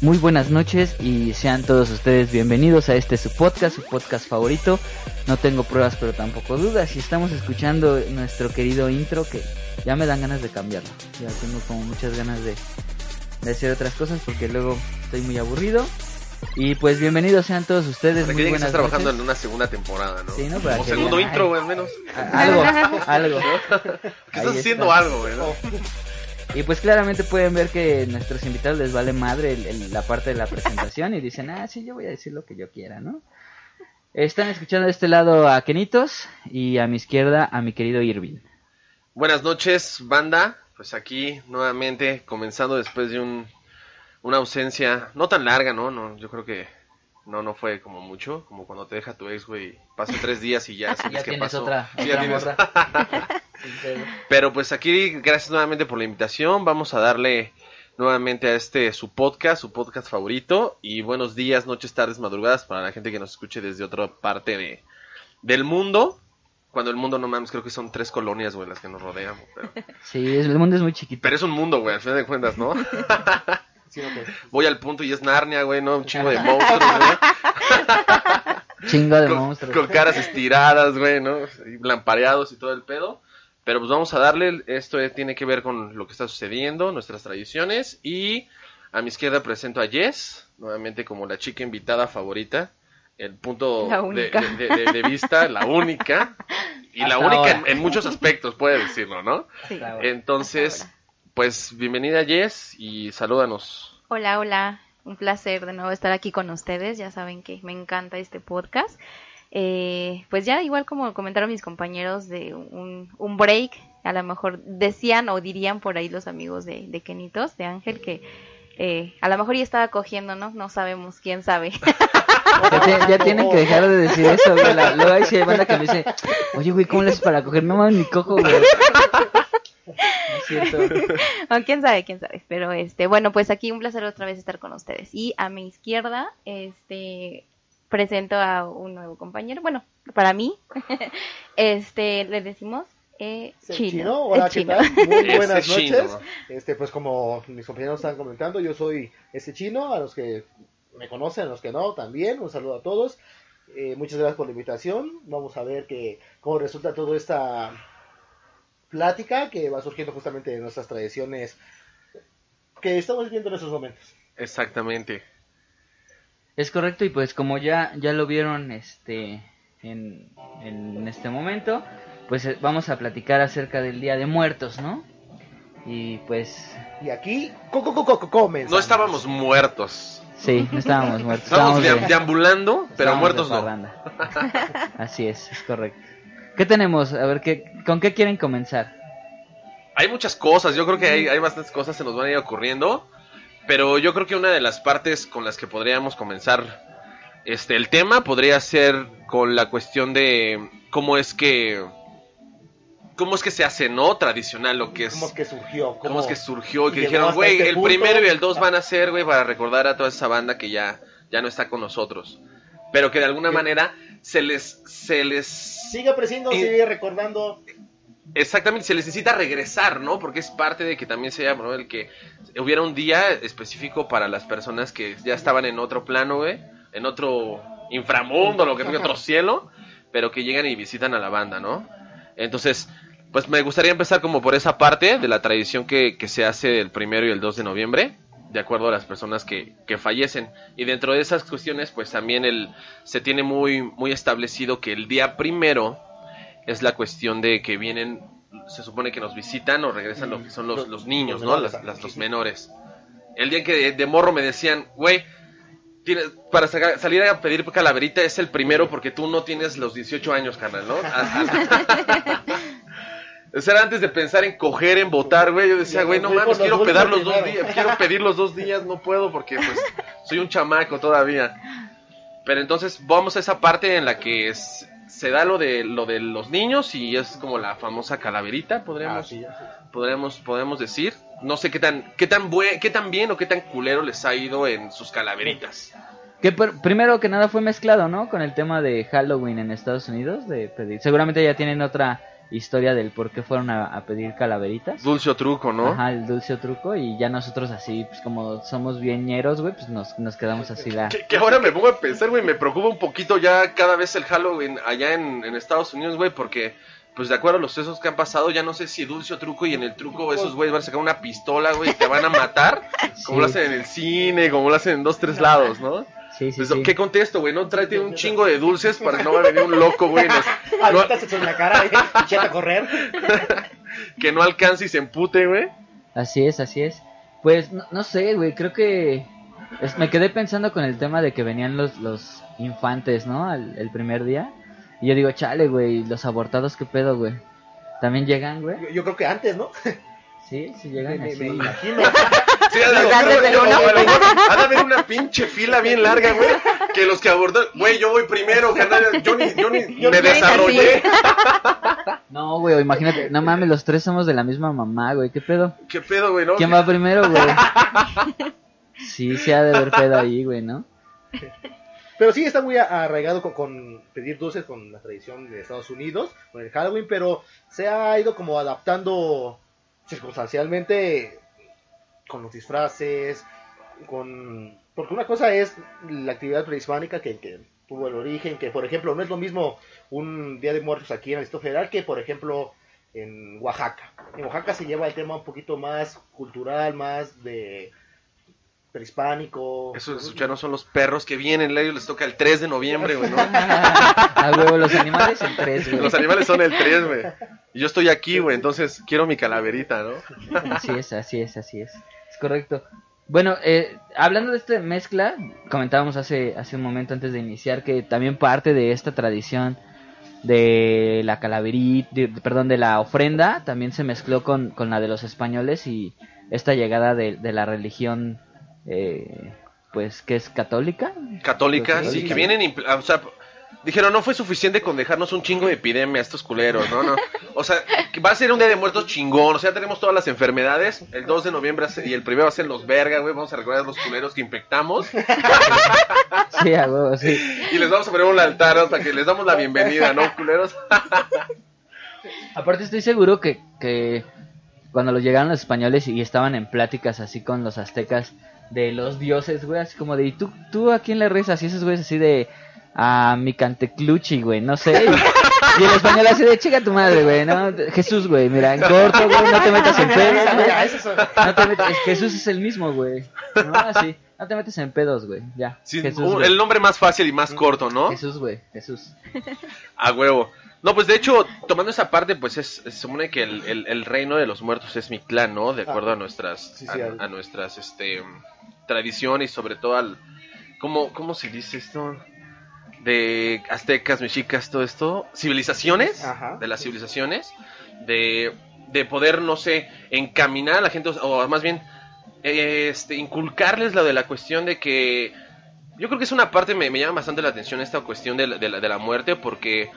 Muy buenas noches y sean todos ustedes bienvenidos a este su podcast, su podcast favorito. No tengo pruebas pero tampoco dudas y estamos escuchando nuestro querido intro que ya me dan ganas de cambiarlo. Ya tengo como muchas ganas de, de hacer otras cosas porque luego estoy muy aburrido. Y pues bienvenidos sean todos ustedes. Muy que estás trabajando noches. en una segunda temporada, ¿no? Sí, ¿no? Para o segundo digan, intro, al menos. Algo, algo. Que Ahí estás haciendo está. algo, güey, ¿no? Y pues claramente pueden ver que nuestros invitados les vale madre el- el- la parte de la presentación y dicen, ah, sí, yo voy a decir lo que yo quiera, ¿no? Están escuchando de este lado a Kenitos y a mi izquierda a mi querido Irving. Buenas noches, banda. Pues aquí nuevamente comenzando después de un, una ausencia no tan larga, ¿no? no Yo creo que no no fue como mucho, como cuando te deja tu ex, güey. Pasan tres días y ya sabes Ya qué tienes pasó. otra, Sí, otra ya tienes-. Pero pues aquí, gracias nuevamente por la invitación. Vamos a darle nuevamente a este su podcast, su podcast favorito. Y buenos días, noches, tardes, madrugadas para la gente que nos escuche desde otra parte de, del mundo. Cuando el mundo, no mames, creo que son tres colonias, güey, las que nos rodean. Pero, Sí, es- el mundo es muy chiquito. pero es un mundo, güey, al final de cuentas, ¿no? Voy al punto y es Narnia, güey, ¿no? Un chingo de monstruos, güey. Chingo de con, monstruos. con caras estiradas, güey, ¿no? Y lampareados y todo el pedo. Pero pues vamos a darle, esto tiene que ver con lo que está sucediendo, nuestras tradiciones. Y a mi izquierda presento a Jess, nuevamente como la chica invitada favorita. El punto de, única. de- de- de vista, la única. Y la única en, en muchos aspectos, puede decirlo, ¿no? Sí. Entonces, pues bienvenida Jess y salúdanos. Hola, hola. Un placer de nuevo estar aquí con ustedes. Ya saben que me encanta este podcast. Eh, pues ya, igual como comentaron mis compañeros de un, un break, a lo mejor decían o dirían por ahí los amigos de, de Kenitos, de Ángel, que eh, a lo mejor ya estaba cogiendo, ¿no? No sabemos, quién sabe. Ya, te- ya tienen que dejar de decir eso, güey. La- luego hay banda que me dice, oye, güey, ¿cómo le haces para coger? No mames, ni cojo, güey. No es cierto. O quién sabe, quién sabe. Pero este, bueno, pues aquí un placer otra vez estar con ustedes. Y a mi izquierda, este, presento a un nuevo compañero. Bueno, para mí, este, le decimos eh, chino. Hola, Es ¿qué chino. tal? Muy Ese buenas chino. noches. Este, pues como mis compañeros están comentando, yo soy ese chino, a los que me conocen, a los que no, también, un saludo a todos. Eh, muchas gracias por la invitación. Vamos a ver que, cómo resulta toda esta plática que va surgiendo justamente de nuestras tradiciones que estamos viviendo en estos momentos. Exactamente. Es correcto, y pues como ya, ya lo vieron este en, en este momento, pues eh, vamos a platicar acerca del Día de Muertos, ¿no? Y pues Y aquí, co co co co co- comenzamos. No estábamos muertos. sí, no estábamos muertos. Estábamos estábamos de- de- deambulando, pero estábamos muertos de no. parranda. Así es, es correcto. ¿Qué tenemos? A ver, ¿qué, ¿con qué quieren comenzar? Hay muchas cosas, yo creo que hay, hay bastantes cosas se nos van a ir ocurriendo, pero yo creo que una de las partes con las que podríamos comenzar este el tema podría ser con la cuestión de cómo es que cómo es que se hace no tradicional lo que es ¿Cómo es que surgió? cómo es que surgió y que dijeron, güey, este el punto"? primero y el dos van a ser, güey, para recordar a toda esa banda que ya ya no está con nosotros, pero que de alguna Que- manera se les se les Sigue apreciando, Y- sigue recordando. Exactamente, se les necesita regresar, ¿no? Porque es parte de que también sea ¿no? el que hubiera un día específico para las personas que ya estaban en otro plano, güey, en otro inframundo, lo que sea, otro cielo, pero que llegan y visitan a la banda, ¿no? Entonces, pues me gustaría empezar como por esa parte de la tradición que, que se hace el primero y el 2 de noviembre, de acuerdo a las personas que, que fallecen. Y dentro de esas cuestiones, pues también el, se tiene muy, muy establecido que el día primero es la cuestión de que vienen, se supone que nos visitan o regresan lo que son los, los niños, ¿no? Las- los menores. El día en que de, de morro me decían, güey, para sacar- salir a pedir calaverita es el primero porque tú no tienes los 18 años, carnal, ¿no? O sea, antes de pensar en coger, en votar, güey. Yo decía, güey, no mames, quiero pedir los dos días, quiero pedir los dos días, no puedo porque pues soy un chamaco todavía. Pero entonces vamos a esa parte en la que es- se da lo de lo de los niños y es como la famosa calaverita, podríamos Ah, sí, ya, sí. podríamos podemos decir. No sé qué tan qué tan bue- qué tan bien o qué tan culero les ha ido en sus calaveritas. Que pr- primero que nada fue mezclado, ¿no? Con el tema de Halloween en Estados Unidos, de pedir. Seguramente ya tienen otra historia del por qué fueron a, a pedir calaveritas. Dulce o truco, ¿no? Ajá, el dulce o truco y ya nosotros así, pues como somos bien ñeros, güey, pues nos, nos quedamos así la... Que, que ahora me pongo a pensar, güey, me preocupa un poquito ya cada vez el Halloween allá en, en Estados Unidos, güey, porque, pues de acuerdo a los sucesos que han pasado, ya no sé si dulce o truco y en el truco esos güeyes van a sacar una pistola, güey, y te van a matar, como Sí. lo hacen en el cine, como lo hacen en dos, tres lados, ¿no? Sí, sí, Pues, sí. ¿Qué contesto, güey? No tráete un chingo de dulces para que no va a venir un loco, güey, nos- no- Ahorita se en la cara y echate a correr. que no alcance y se empute, güey. Así es, así es. Pues no, no sé, güey, creo que es- me quedé pensando con el tema de que venían los, los infantes, ¿no? Al- el primer día. Y yo digo, chale, güey, los abortados, ¿qué pedo, güey? También llegan, güey. Yo, yo creo que antes, ¿no? Sí, Me, llegan me- así. me imagino. Sí, haber- grandes del yo- a lo mejor ha de haber una pinche fila bien larga, güey. Que los que abordan, güey, yo voy primero, carnal. Yo ni, yo ni Yo- me desarrollé. No, güey, imagínate, no mames, los tres somos de la misma mamá, güey, ¿qué pedo? ¿Qué pedo, güey? No? ¿Quién va primero, güey? Sí, se ha de ver pedo ahí, güey, ¿no? Pero sí está muy a- arraigado con, con pedir dulces con la tradición de Estados Unidos, con el Halloween, pero se ha ido como adaptando circunstancialmente con los disfraces, con... Porque una cosa es la actividad prehispánica que, que tuvo el origen, que por ejemplo no es lo mismo un Día de Muertos aquí en el Distrito Federal que por ejemplo en Oaxaca. En Oaxaca se lleva el tema un poquito más cultural, más de prehispánico. Esos ya no son los perros que vienen, ellos les toca el 3 de noviembre, güey, ¿no? A huevo, los animales en tres, güey. Los animales son el 3, güey. Y yo estoy aquí, güey, entonces quiero mi calaverita, ¿no? Así es, así es, así es. Es correcto. Bueno, eh, hablando de esta mezcla, comentábamos hace, hace un momento antes de iniciar que también parte de esta tradición de la calaverita, de- de- perdón, de la ofrenda, también se mezcló con, con la de los españoles y esta llegada de, de la religión, eh, pues, que es católica. Católica. sí, que vienen, o sea, dijeron, no fue suficiente con dejarnos un chingo de epidemia a estos culeros, no, no. O sea, que va a ser un día de muertos chingón, o sea, tenemos todas las enfermedades, el 2 de noviembre y el primero va a ser los verga, güey, vamos a recordar a los culeros que infectamos Sí, a huevo, sí. y les vamos a poner un altar hasta que les damos la bienvenida, ¿no, culeros? Aparte estoy seguro que, que cuando los llegaron los españoles y estaban en pláticas así con los aztecas de los dioses, güey, así como de, ¿y tú, tú a quién le rezas? Y esos güeyes así de, a mi cantecluchi, güey, no sé. Y, y el español así de, chica tu madre, güey, ¿no? Jesús, güey, mira, en corto, güey, no te metas en eso es- No te metas, Jesús es el mismo, güey. No, así, no te metes en pedos, güey, ya. Sí, Jesús, un- el nombre más fácil y más corto, ¿no? Jesús, güey, Jesús. A huevo. No, pues de hecho, tomando esa parte, pues es, se supone que el, el- el reino de los muertos es Mictlán, ¿no? De acuerdo a nuestras, Sí, sí, a, nuestras, este, tradiciones y sobre todo al, ¿cómo, cómo se dice esto? De aztecas, mexicas, todo esto, civilizaciones, Ajá. de las civilizaciones, de, de poder, no sé, encaminar a la gente, o más bien, este, inculcarles lo de la cuestión de que yo creo que es una parte, me, me llama bastante la atención esta cuestión de la, de la, de la muerte, porque,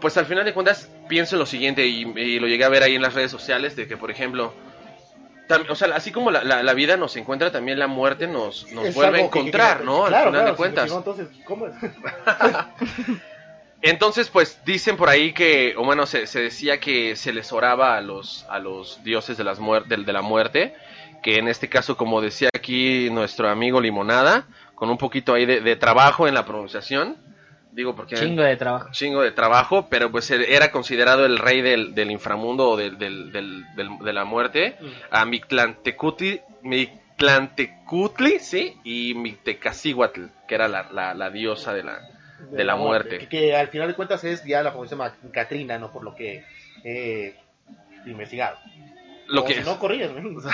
pues al final de cuentas, pienso en lo siguiente, y, y lo llegué a ver ahí en las redes sociales, de que, por ejemplo, tam- o sea, así como la, la- vida nos encuentra, también la muerte nos, nos vuelve a algo que- que- encontrar, que- ¿no? Al final claro, de cuentas. si entonces, ¿cómo es? Entonces, pues dicen por ahí que, o bueno, se, se decía que se les oraba a los, a los dioses de, las de la muerte, que en este caso, como decía aquí nuestro amigo Limonada, con un poquito ahí de, de trabajo en la pronunciación, digo porque... Chingo de trabajo. chingo de trabajo, pero pues él era considerado el rey del, del inframundo o del, de la muerte, a Mictlantecutli, Mictlantecutli, sí, y Mictecacihuatl, que era la, la- la diosa de la, de la muerte. Que, que al final de cuentas es ya la famosísima Catrina, ¿no? Por lo que he investigado. Lo O que si no, corríganme. O sea,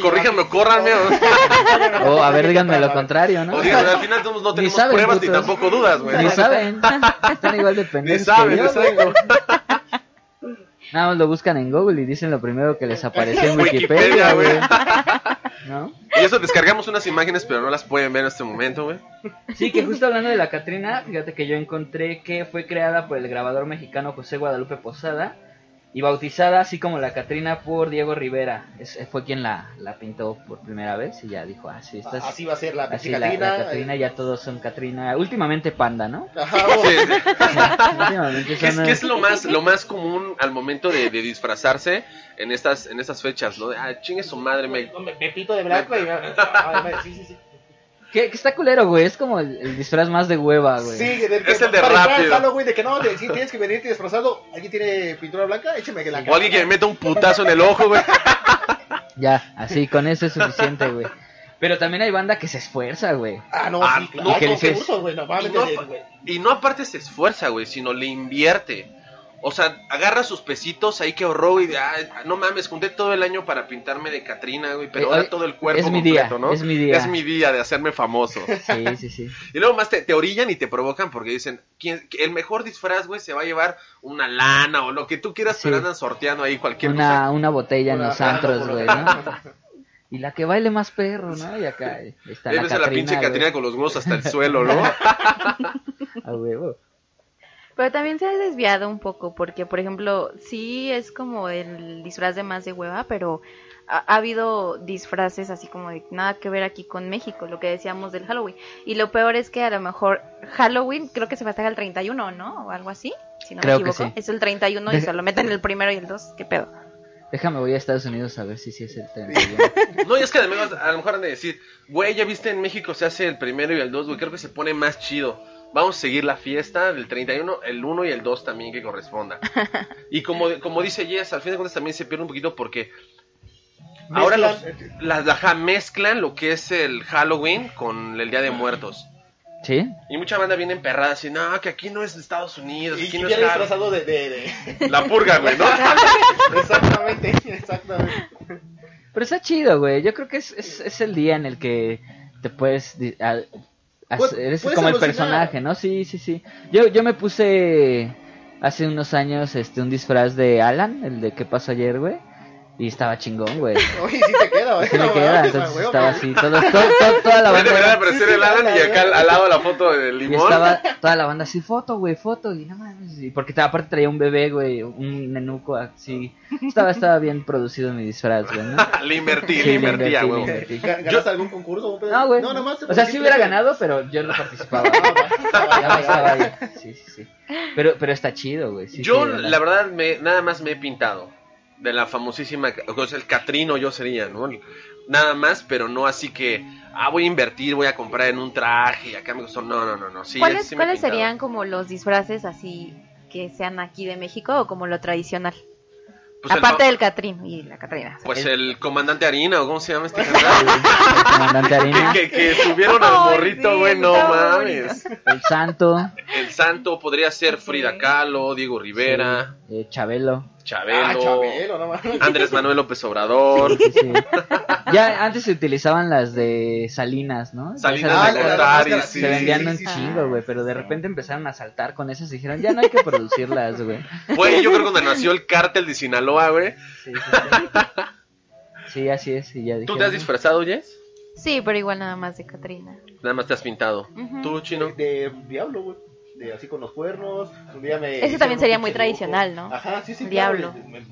corríjanme o córranme, o, O a ver, díganme lo contrario, ¿no? o digan, al final somos- no Ni tenemos saben, pruebas ni tampoco dudas, güey. Ni saben. Están igual de Ni saben, que yo, exacto. güey. Nada más lo buscan en Google y dicen lo primero que les apareció en Wikipedia, Wikipedia, güey. Y eso descargamos unas imágenes, pero no las pueden ver en este momento, güey. Sí, que justo hablando de la Catrina, fíjate que yo encontré que fue creada por el grabador mexicano José Guadalupe Posada y bautizada así como la Catrina por Diego Rivera. Es- fue quien la, la pintó por primera vez y ya dijo, ah, sí, esta es- Así va a ser la así pinche la, la Catrina. Catrina, eh, ya todos son Catrina. Últimamente Panda, ¿no? Ajá, oh, Sí, sí. Últimamente ¿Qué es, son, qué es lo más lo más común al momento de, de disfrazarse en estas en estas fechas? ¿no? De, Ah, chingue su madre, me... pinto de blanco y... ah, sí, sí, sí. Que, que está culero, güey. Es como el, el disfraz más de hueva, güey. Sí, de- Es el de para entrar al rápido. Halloween, de que no, de, si tienes que venirte disfrazado, ¿alguien tiene pintura blanca? Écheme que la O alguien que me meta un putazo en el ojo, güey. Ya, así, con eso es suficiente, güey. Pero también hay banda que se esfuerza, güey. Ah, no, Ah, sí, claro. no, No, dices- uso, güey, Y no, de- y no aparte se esfuerza, güey, sino le invierte. O sea, agarra sus pesitos ahí que ahorró, güey. de, "Ay, no mames, junté todo el año para pintarme de Catrina, güey. Pero Eh, ahora todo el cuerpo es mi día, completo, ¿no? es mi día. Es mi día de hacerme famoso. Sí, sí, sí. Y luego más te, te orillan y te provocan porque dicen, ¿quién, el mejor disfraz, güey, se va a llevar una lana o lo que tú quieras, Sí. pero andan sorteando ahí cualquier Una, una botella en los antros, güey, ¿no? Y la que baile más perro, ¿no? Y acá está cosa. la Ves a la pinche Catrina, Catrina con los huevos hasta el suelo, ¿no? A huevo. Pero también se ha desviado un poco porque, por ejemplo, sí es como el disfraz de más de hueva, pero ha, ha habido disfraces así como de nada que ver aquí con México, lo que decíamos del Halloween. Y lo peor es que a lo mejor Halloween creo que se festeja el 31, ¿no? O algo así, si no Creo me que equivoco. sí. Es el 31 y Deja- se lo meten el primero y el 2, ¿qué pedo? Déjame, voy a Estados Unidos a ver si sí es el 31. No, y es que además a lo mejor han de decir, güey, ya viste en México se hace el primero y el dos, güey, creo que se pone más chido. Vamos a seguir la fiesta del 31, el 1 y el 2 también que corresponda. Y como, como dice Jess, al fin de cuentas también se pierde un poquito porque ahora los, Mezclan, la, mezclan lo que es el Halloween con el Día de Muertos. ¿Sí? Y mucha banda viene emperrada así, no, que aquí no es Estados Unidos, aquí y no es viene Halloween". disfrazado de, de, de- La purga, güey, ¿no? Exactamente, exactamente. Pero está chido, güey. Yo creo que es, es, es el día en el que te puedes... Pues, eres como el alucinar. personaje, ¿no? Sí, sí, sí. Yo, yo me puse hace unos años este un disfraz de Alan, el de ¿Qué pasó ayer, güey? Y estaba chingón, güey. Oye, sí te queda, güey. Sí me queda, entonces güey, estaba güey. así, todo, todo- todo- toda la Güey, banda... era- aparecer el Alan y acá al, lado la foto del Y limón. estaba toda la banda así, foto, güey, foto, y no mames, y porque aparte traía un bebé, güey, un nenuco así, estaba, estaba bien producido mi disfraz, güey, ¿no? le invertí, Sí, le le invertí, a invertí, huevo. le invertí. ¿Ga- ¿Ganaste algún concurso? No, güey, No, nada más. te o sea, sí hubiera ganado, pero yo no participaba, Ah, ya me estaba ahí, sí, sí, sí, pero, pero está chido, güey, sí, yo, sí, la verdad, me, nada más me he pintado. De la famosísima, o sea, el Catrino yo sería, ¿no? Nada más, pero no así que, ah, voy a invertir, voy a comprar en un traje y acá me costó. No, no, no, no. Sí, ¿Cuáles, sí me he ¿cuáles serían como los disfraces así que sean aquí de México o como lo tradicional? Pues el Aparte fa- del Catrín y la Catrina. o sea, Pues el- el comandante Harina, o cómo se llama este el canal. comandante Harina, que, que subieron al morrito, sí, güey, no mames. el santo, El santo podría ser Frida Kahlo, Diego Rivera, sí, eh, Chabelo, Chabelo, Ah, Chabelo, no mames. Andrés Manuel López Obrador. sí, sí. ya antes se utilizaban las de Salinas, ¿no? Salinas Ah, de Gortari, sí. se vendían un sí, sí. chingo, güey, pero de repente empezaron a saltar con esas y dijeron, ya no hay que producirlas, güey. Güey, yo creo que cuando nació el cártel de Sinaloa, güey. Sí, sí, sí. Sí, así es, y ya ¿Tú dijeron, te has disfrazado, Jess? Sí, pero igual nada más de Catrina. Nada más te has pintado. ¿Tú, chino? De diablo, güey. De así con los cuernos. Un día me. Ese también sería muy loco. tradicional, ¿no? Ajá, sí, sí. Diablo. claro, me-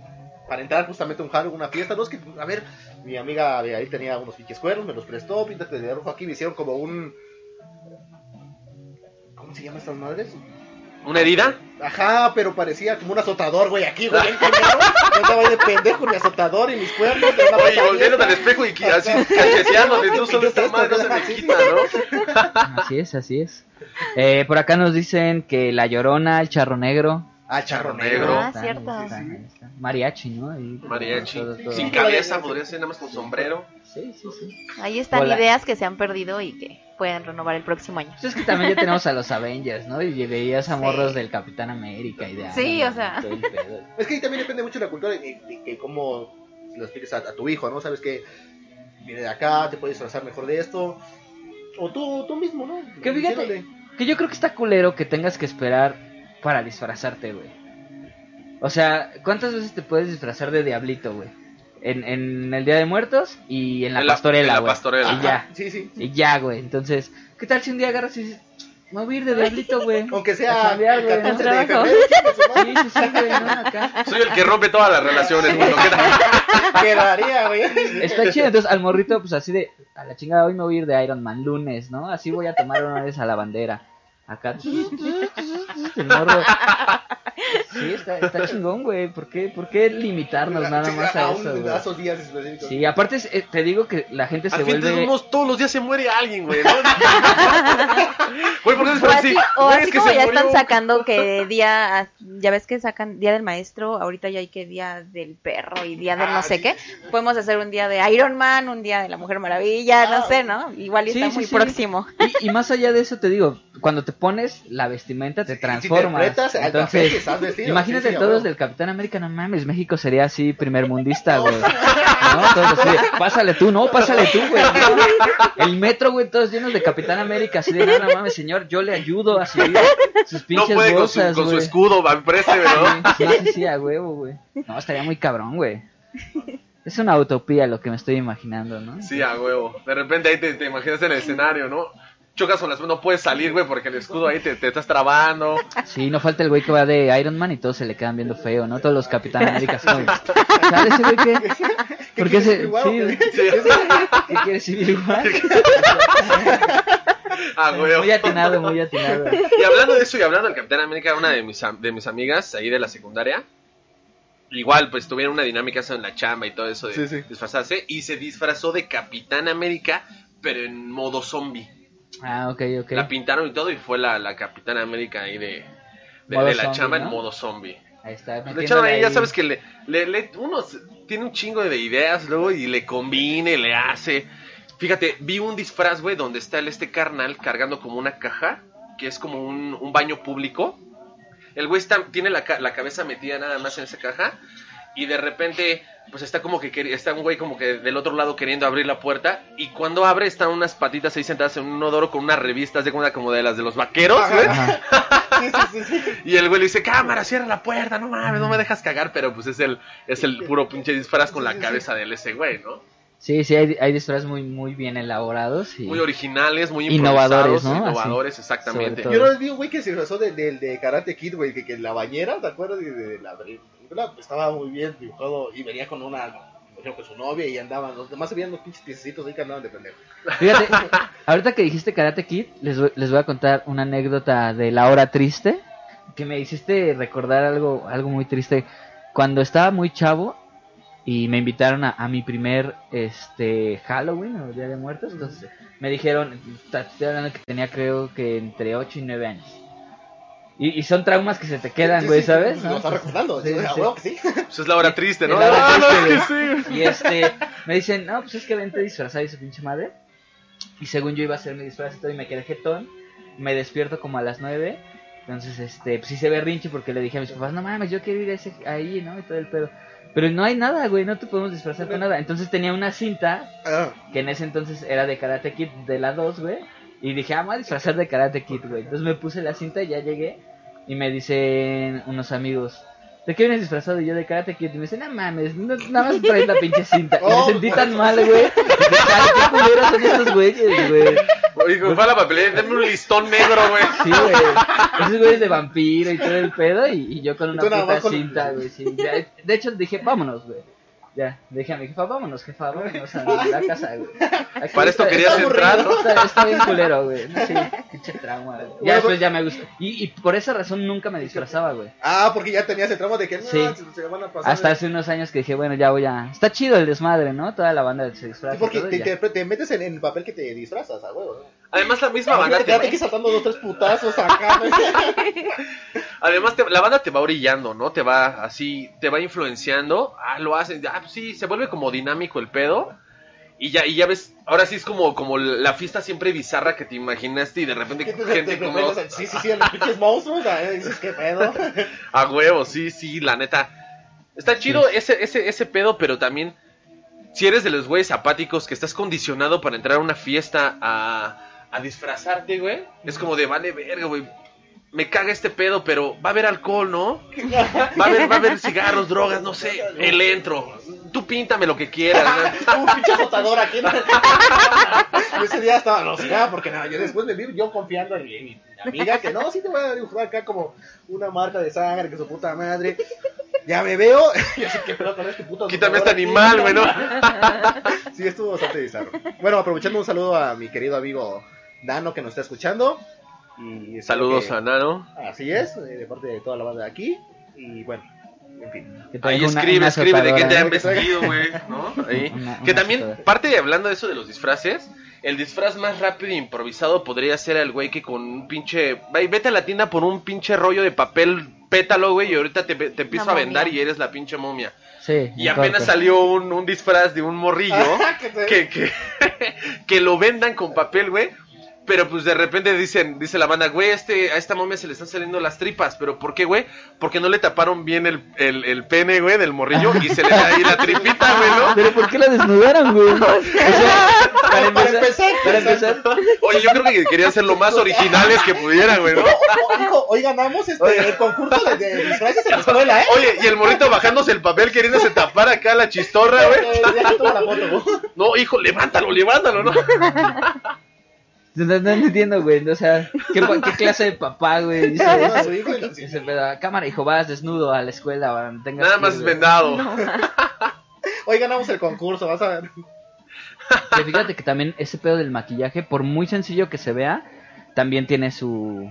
para entrar justamente a un Halloween, una fiesta. No es que, a ver, mi amiga de ahí tenía unos pinches cuernos, me los prestó, píntate de rojo aquí, me hicieron como un. ¿Cómo se llaman estas madres? ¿Una herida? Ajá, pero parecía como un azotador, güey, aquí, güey. Yo estaba ahí de pendejo, mi azotador y mis cuernos. de puta volviendo al espejo y así cacheteándote, tú solo esta madre no se me quita, ¿no? Así es, así es. Eh, por acá nos dicen que La Llorona, el Charro Negro. Ah, charro Negro. Ah, cierto. Mariachi, ¿no? Mariachi. Sin cabeza, podría ser nada más con sombrero. Sí, sí, sí. Ahí están Hola. ideas que se han perdido y que pueden renovar el próximo año. Pues es que también ya tenemos a los Avengers, ¿no? Y veías a Sí. morros del Capitán América y de Sí, o sea. Man, todo el pedo. Es que ahí también depende mucho de la cultura y, y- y que cómo lo expliques a, a tu hijo, ¿no? Sabes que viene de acá, te puedes disfrazar mejor de esto. O tú, tú mismo, ¿no? Que fíjate-. Que yo creo que está culero que tengas que esperar para disfrazarte, güey. O sea, ¿cuántas veces te puedes disfrazar de diablito, güey? En, en el Día de Muertos y en la En la- pastorela, en la güey. pastorela. Y ya. Sí, sí. Y ya, güey. Entonces, ¿qué tal si un día agarras y dices, me voy a ir de diablito, güey. Aunque sea chambear, güey, 14 ¿no? Sí, sí, sí, güey, ¿no? Acá. Soy el que rompe todas las relaciones, güey. Quedaría, güey. Está chido, entonces al morrito, pues así de, a la chingada, hoy me voy a ir de Iron Man lunes, ¿no? Así voy a tomar una vez a la bandera. Acá, el morro. Sí, está, está chingón, güey. ¿Por qué, ¿Por qué limitarnos nada más a eso, güey? a esos días específicos. Sí, aparte eh, te digo que la gente se Al fin de vuelve... todos, todos los días se muere alguien, güey. ¿no? Güey, ¿por qué O después así, sí? o Güey, así es que como se ya murió. están sacando que día, ya ves que sacan día del maestro, ahorita ya hay que día del perro y día del Ah, no sé sí, qué. Podemos hacer un día de Iron Man, un día de la Mujer Maravilla, Ah, no sé, ¿no? Igual y Sí, está muy sí. próximo. Y, y más allá de eso te digo, cuando te pones la vestimenta te Si transformas. que Entonces, vestido, imagínate sí, sí, a todos del Capitán América, no mames, México sería así primer mundista, güey. No, todos así, pásale tú, no, pásale tú, güey. no. El metro, güey, todos llenos de Capitán América, así de, no, no mames, señor, yo le ayudo a subir sus No pinches puede con su, con escudo, va, ¿no? Sí, sí, sí, a huevo, güey. No, estaría muy cabrón, güey. Es una utopía lo que me estoy imaginando, ¿no? Sí, a huevo. De repente ahí te, te imaginas en el escenario, ¿no? Chocas con las no puedes salir, güey, porque el escudo ahí te, te estás trabando. Sí, no falta el güey que va de Iron Man y todos se le quedan viendo feo, ¿no? Todos los Capitán América son. ¿Sabes ese güey qué? ¿Por qué se.? Igual, Sí, güey. ¿Qué quiere decir igual? A huevo. Muy atinado, muy atinado. Y hablando de eso y hablando del Capitán América, una de mis, de mis amigas ahí de la secundaria, igual pues tuvieron una dinámica eso en la chamba y todo eso de Sí, sí. disfrazarse y se disfrazó de Capitán América, pero en modo zombie. Ah, ok, ok. La pintaron y todo y fue la, la Capitán América ahí de, de, de la zombie, chamba ¿no? en modo zombie. Ahí está. Le metiéndole echaron ahí, ya ahí. sabes que le, le, le- uno tiene un chingo de ideas luego y le combine, le hace. Fíjate, vi un disfraz, güey, donde está el este carnal cargando como una caja, que es como un, un baño público. El güey está, tiene la, la cabeza metida nada más en esa caja y de repente, pues está como que está un güey como que del otro lado queriendo abrir la puerta y cuando abre están unas patitas ahí sentadas en un odoro con unas revistas de como, como de las de los vaqueros, Ajá. güey. Ajá. Sí, sí, sí, sí. Y el güey le dice, cámara, cierra la puerta, no mames, no me dejas cagar, pero pues es el, es el puro pinche disfraz con la cabeza del ese güey, ¿no? Sí, sí, hay, hay disfraces muy, muy bien elaborados. Y... Muy originales, muy Innovadores, ¿no? innovadores, Así, exactamente. Yo una vez vi un güey que se disfrazó de, de, de Karate Kid, güey, que, que en la bañera, ¿te acuerdas? De, de la pues, estaba muy bien dibujado y venía con una, creo que su novia y andaban, los demás se veían los pinches piececitos ahí que andaban de pendejo. Fíjate, ahorita que dijiste Karate Kid, les voy, les voy a contar una anécdota de la hora triste que me hiciste recordar algo, algo muy triste. Cuando estaba muy chavo y me invitaron a, a mi primer este Halloween o Día de Muertos, entonces me dijeron, estoy hablando que tenía creo que entre 8 y 9 años. Y, y son traumas que se te quedan, Sí, güey, sí, ¿sabes? Lo ¿no? está recordando, Sí, sí, sí, sí. sí. Pues es la hora triste, ¿no? Es la hora Ah, no, triste, es que güey. sí. Y este, me dicen, no, pues es que vente disfrazado y su pinche madre. Y según yo iba a hacer mi disfraz y todo, y me quedé jetón. Me despierto como a las 9. Entonces, este, pues hice berrinche porque le dije a mis papás, no mames, yo quiero ir a ese, ahí, ¿no? Y todo el pedo. Pero no hay nada, güey, no te podemos disfrazar con nada. Entonces tenía una cinta Ah, que en ese entonces era de Karate Kid de la 2, güey. Y dije, ah, me voy a disfrazar de Karate Kid, güey. Entonces me puse la cinta y ya llegué. Y me dicen unos amigos, ¿de qué vienes disfrazado? Y yo de Karate Kid. Y me dicen, no mames, no- nada más traes la pinche cinta. Y me Oh, sentí tan mal, güey. Dije, "Ay, ¿Qué culeros son estos güeyes, güey? Oye, fue a la papelera, denme un listón negro, güey. Sí, güey. Esos güeyes de vampiro y todo el pedo. Y, y yo con una puta cinta, güey. Sí. Ya, de hecho, dije, vámonos, güey. Ya, dije a mi jefa, vámonos, jefa, vámonos a la casa, güey. Aquí Para esto está- querías está entrar. Está, está bien culero, güey. Sí, pinche trauma, güey. Ya después ya me gustó. Y, y por esa razón nunca me disfrazaba, güey. Ah, porque ya tenías el tramo de que no, Sí. se, se van a pasar. Hasta hace unos años que dije, bueno, ya voy a... Está chido el desmadre, ¿no? Toda la banda se disfraza. Sí, porque todo, te, te, te metes en, en el papel que te disfrazas, a huevo. ¿no? Además, la misma banda te aquí saltando dos, tres putazos acá. además te- la banda te va orillando, ¿no? Te va así, te va influenciando. Ah, lo hacen, ah, pues sí, se vuelve como dinámico el pedo. Y ya, y ya ves, ahora sí es como, como la fiesta siempre bizarra que te imaginaste y de repente te- gente te- como... Sí, sí, sí, los pinches monstruos. Dices, qué pedo. A huevo, sí, sí, la neta. Está chido ese, ese, ese pedo, pero también, si eres de los güeyes apáticos que estás condicionado para entrar a una fiesta a, a disfrazarte, güey, es como de, vale, verga, güey. Me caga este pedo, pero va a haber alcohol, ¿no? Va a haber, va a haber cigarros, drogas, no sé. El entro. tú píntame lo que quieras. ¿no? Un pinche azotador aquí. ¿no? Yo ese día estaba enojado porque nada, yo después me vi yo confiando en mi, en mi amiga que no, sí te voy a dibujar acá como una marca de sangre, que su puta madre. Ya me veo, yo sé que pedo con este puto Quítame este animal, güey, ¿no? Sí, estuvo bastante bizarro. Bueno, aprovechando un saludo a mi querido amigo Dano que nos está escuchando. Y Saludos que- a Nano. Así es, eh, de parte de toda la banda de aquí. Y bueno, en fin. Ahí una- escribe, una escribe de qué te han vestido, güey, ¿no? Ahí. Una- Que también, azotadora. parte de hablando de eso de los disfraces, el disfraz más rápido e improvisado podría ser el güey que con un pinche... Ve- Vete a la tienda por un pinche rollo de papel pétalo, güey, y ahorita te, te empiezo a vendar y eres la pinche momia. Sí, Y en apenas corto. salió un, un disfraz de un morrillo que, que, que lo vendan con papel, güey. Pero pues de repente dicen, dice la banda, güey, este, a esta momia se le están saliendo las tripas. ¿Pero por qué, güey? Porque no le taparon bien el, el, el pene, güey, del morrillo y se le da ahí la tripita, güey, ¿no? Pero ¿por qué la desnudaron, güey? O sea, para Para empezar, para empezar, Oye, yo creo que querían ser lo más originales que pudieran, güey, ¿no? O- o- Hijo, hoy ganamos este, el concurso de, de disfraces en la escuela, ¿eh? Oye, y el morrito bajándose el papel queriéndose tapar acá la chistorra, güey. No, hijo, levántalo, levántalo, ¿no? no, no- no entiendo, güey. O sea, ¿qué, qué clase de papá, güey? Dice, y "Pero, cámara, hijo, vas desnudo a la escuela. no tengas Nada más ir, güey". vendado. Hoy ganamos el concurso, vas a ver. Pero fíjate que también ese pedo del maquillaje, por muy sencillo que se vea, también tiene su,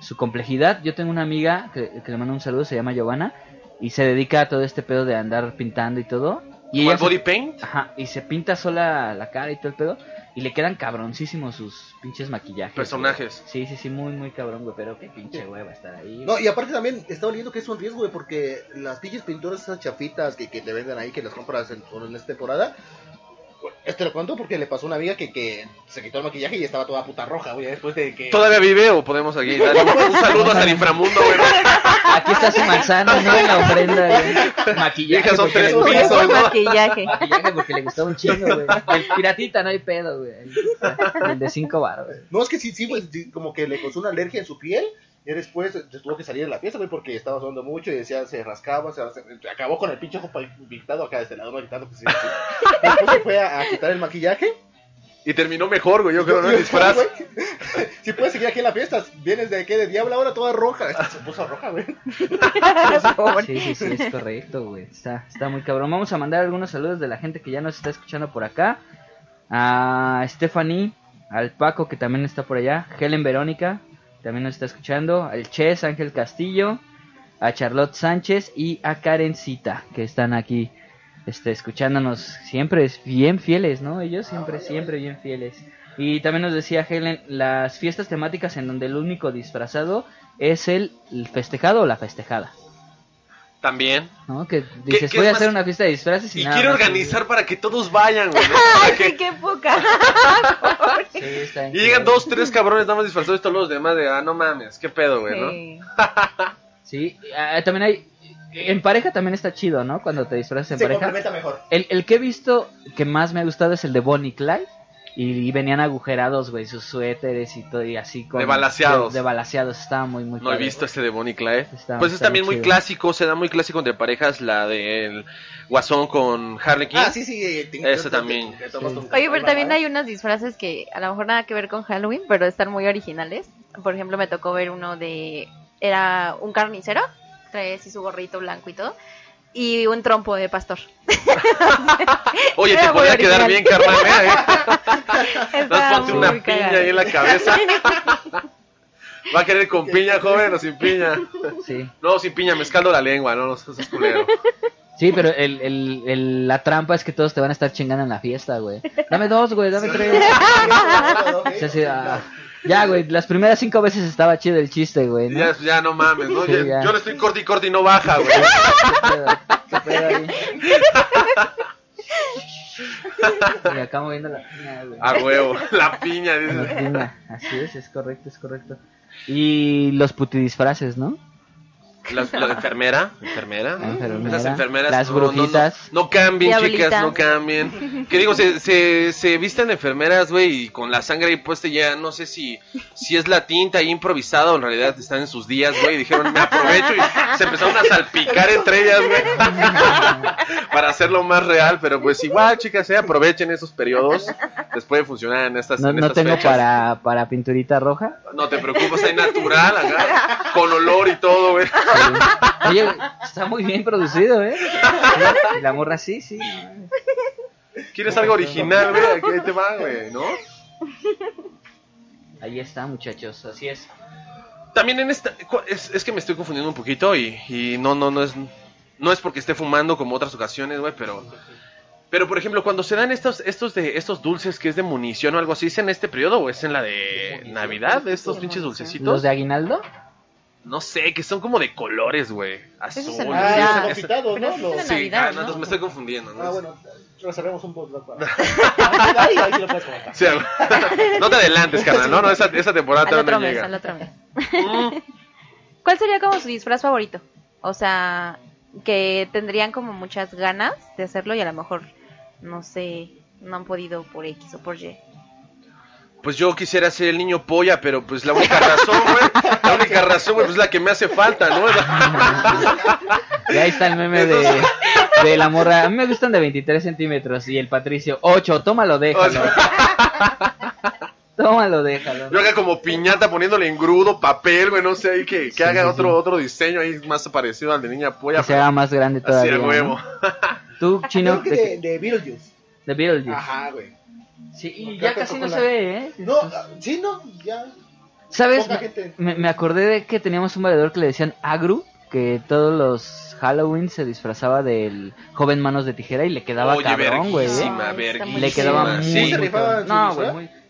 su complejidad. Yo tengo una amiga que, que le mando un saludo, se llama Giovanna, y se dedica a todo este pedo de andar pintando y todo. Y ¿Como ella el se- body paint? Ajá, y se pinta sola la cara y todo el pedo. Y le quedan cabroncísimos sus pinches maquillajes. Personajes. güey. Sí, sí, sí, muy, muy cabrón, güey. Pero qué pinche hueva estar ahí. No, y aparte también está oliendo que es un riesgo, güey, porque las pinches pinturas, esas chafitas que, que te venden ahí, que las compras en, en esta temporada. Bueno, Este lo cuento porque le pasó a una amiga que, que se quitó el maquillaje y estaba toda puta roja, güey, después de que... ¿Todavía vive o podemos aquí darle un saludo hasta el inframundo, güey? Aquí está su manzana, ¿no? En la ofrenda, güey. Maquillaje. Hija, son porque tres pisos, ¿no? maquillaje. Maquillaje porque le gustaba un chingo, güey. El piratita no hay pedo, güey. El de cinco baros, güey. No, es que sí, sí, güey, sí, como que le causó una alergia en su piel. Y después se tuvo que salir de la fiesta, güey, porque estaba sudando mucho y decía, se rascaba, se, se- acabó con el pinche ojo pintado acá de este lado, no gritando que sí. sí. Después se fue a, a quitar el maquillaje. Y terminó mejor, güey, yo creo, ¿no? El disfraz. Si puedes seguir aquí en la fiesta, vienes de qué, de diablo ahora toda roja. Se puso roja, güey. Sí, sí, sí, es correcto, güey. Está, está muy cabrón. Vamos a mandar algunos saludos de la gente que ya nos está escuchando por acá. A Stephanie, al Paco que también está por allá. Helen Verónica, también nos está escuchando. Al Ches, Ángel Castillo. A Charlotte Sánchez y a Karencita, que están aquí este, escuchándonos siempre es bien fieles, ¿no? Ellos siempre, siempre bien fieles. Y también nos decía Helen, las fiestas temáticas en donde el único disfrazado es el, el festejado o la festejada. También. ¿no? Que dices, qué voy a hacer más? una fiesta de disfraces y, Y nada quiero más- organizar para que todos vayan, güey. ¿no? Ay, que- sí, qué poca. Sí, está Y llegan dos, tres cabrones nada más disfrazados y todos los demás de, ah, no mames, qué pedo, güey, ¿no? Sí. Sí, ah, también hay... En pareja también está chido, ¿no? Cuando te disfrazas en Se pareja. complementa mejor. El, el que he visto que más me ha gustado es el de Bonnie Clyde. Y, y venían agujerados, güey, sus suéteres y todo, y así con... De balaseados. De, de balaseados, estaba muy, muy No he padre, visto güey. este de Bonnie Clyde. Está- pues es también muy chido. clásico, se da muy clásico entre parejas, la del Guasón con Harley Quinn. Ah, sí, sí. eh, te- también. Sí. Oye, pero también hay unos disfraces que a lo mejor nada que ver con Halloween, pero están muy originales. Por ejemplo, me tocó ver uno de... Era un carnicero, trae así su gorrito blanco y todo, y un trompo de pastor. Oye, te podría quedar bien, carnal, ¿eh? Ponte una cagado. piña ahí en la cabeza. ¿Va a querer con piña, joven, o sin piña? Sí. No, sin piña, me escaldo la lengua, no, no seas culero. Sí, pero el, el, el- la trampa es que todos te van a estar chingando en la fiesta, güey. Dame dos, güey, dame tres. Sí, sí, ah. Ya, güey, las primeras cinco veces estaba chido el chiste, güey. ¿no? Ya, ya no mames, ¿no? Sí, Ya- ya. Yo le estoy corte y corte y no baja, güey. ¿Qué pedo? Y acá moviendo la piña, güey. A huevo, la piña, La dice. piña. Así es, es correcto, es correcto. Y los putidisfraces, ¿no? La, la enfermera, enfermera. La enfermera, Esas enfermeras. las no, no, no, brujitas. No, cambien, Diablita. chicas, no cambien. Que digo, se, se, se visten enfermeras, güey, y con la sangre ahí puesta ya, no sé si, si es la tinta ahí improvisada o en realidad están en sus días, güey. y Dijeron, me aprovecho y se empezaron a salpicar entre ellas, güey. Para hacerlo más real, pero pues igual, chicas, eh, aprovechen esos periodos. Les puede funcionar en estas, No, en no estas tengo fechas. para, para pinturita roja. No te preocupes, hay natural acá, con olor y todo, güey. Oye, está muy bien producido, ¿eh? La morra sí, sí. ¿Quieres algo original, güey? Aquí ahí te va, güey, ¿no? Ahí está, muchachos, así es. También en esta es, es que me estoy confundiendo un poquito y, y no no no es no es porque esté fumando como otras ocasiones, güey, pero pero por ejemplo, cuando se dan estos estos de estos dulces que es de munición o algo así, ¿es en este periodo o es en la de Navidad, estos pinches dulcecitos? ¿Los de Aguinaldo? No sé, que son como de colores, güey. Azul. es en Ah, Pero ¿no? es de Sí, Navidad, ah, no, ¿no? entonces me estoy confundiendo, ¿no? Ah, bueno, reservemos un poco para... ahí, ahí lo puedes comentar. Sí, no te adelantes, carnal. No, no, esa, esa temporada Al todavía otro no mes, llega. al otro mes. Mm, ¿Cuál sería como su disfraz favorito? O sea, que tendrían como muchas ganas de hacerlo y a lo mejor, no sé, no han podido por X o por Y. Pues yo quisiera ser el niño polla, pero pues la única razón, güey, la única razón, güey, pues la que me hace falta, ¿no? Y ahí está el meme de, de la morra. A mí me gustan de 23 centímetros. Y el Patricio, 8, tómalo, déjalo. tómalo, déjalo. Yo haga como piñata poniéndole engrudo, papel, güey, no sé, ahí que, que Sí, haga sí, otro sí. otro diseño ahí más parecido al de niña polla. Que se haga más grande así todavía. a huevo. ¿no? Tú, chino, Creo que de, de, de Beetlejuice. de Beetlejuice. Ajá, güey. Sí, y ya casi no la- se ve, ¿eh? No, sí, no, ya. ¿Sabes? Me, me acordé de que teníamos un valedor que le decían Agru, que todos los Halloween se disfrazaba del joven manos de tijera y le quedaba Oye, cabrón, güey. ¿eh? Le quedaba muy, sí.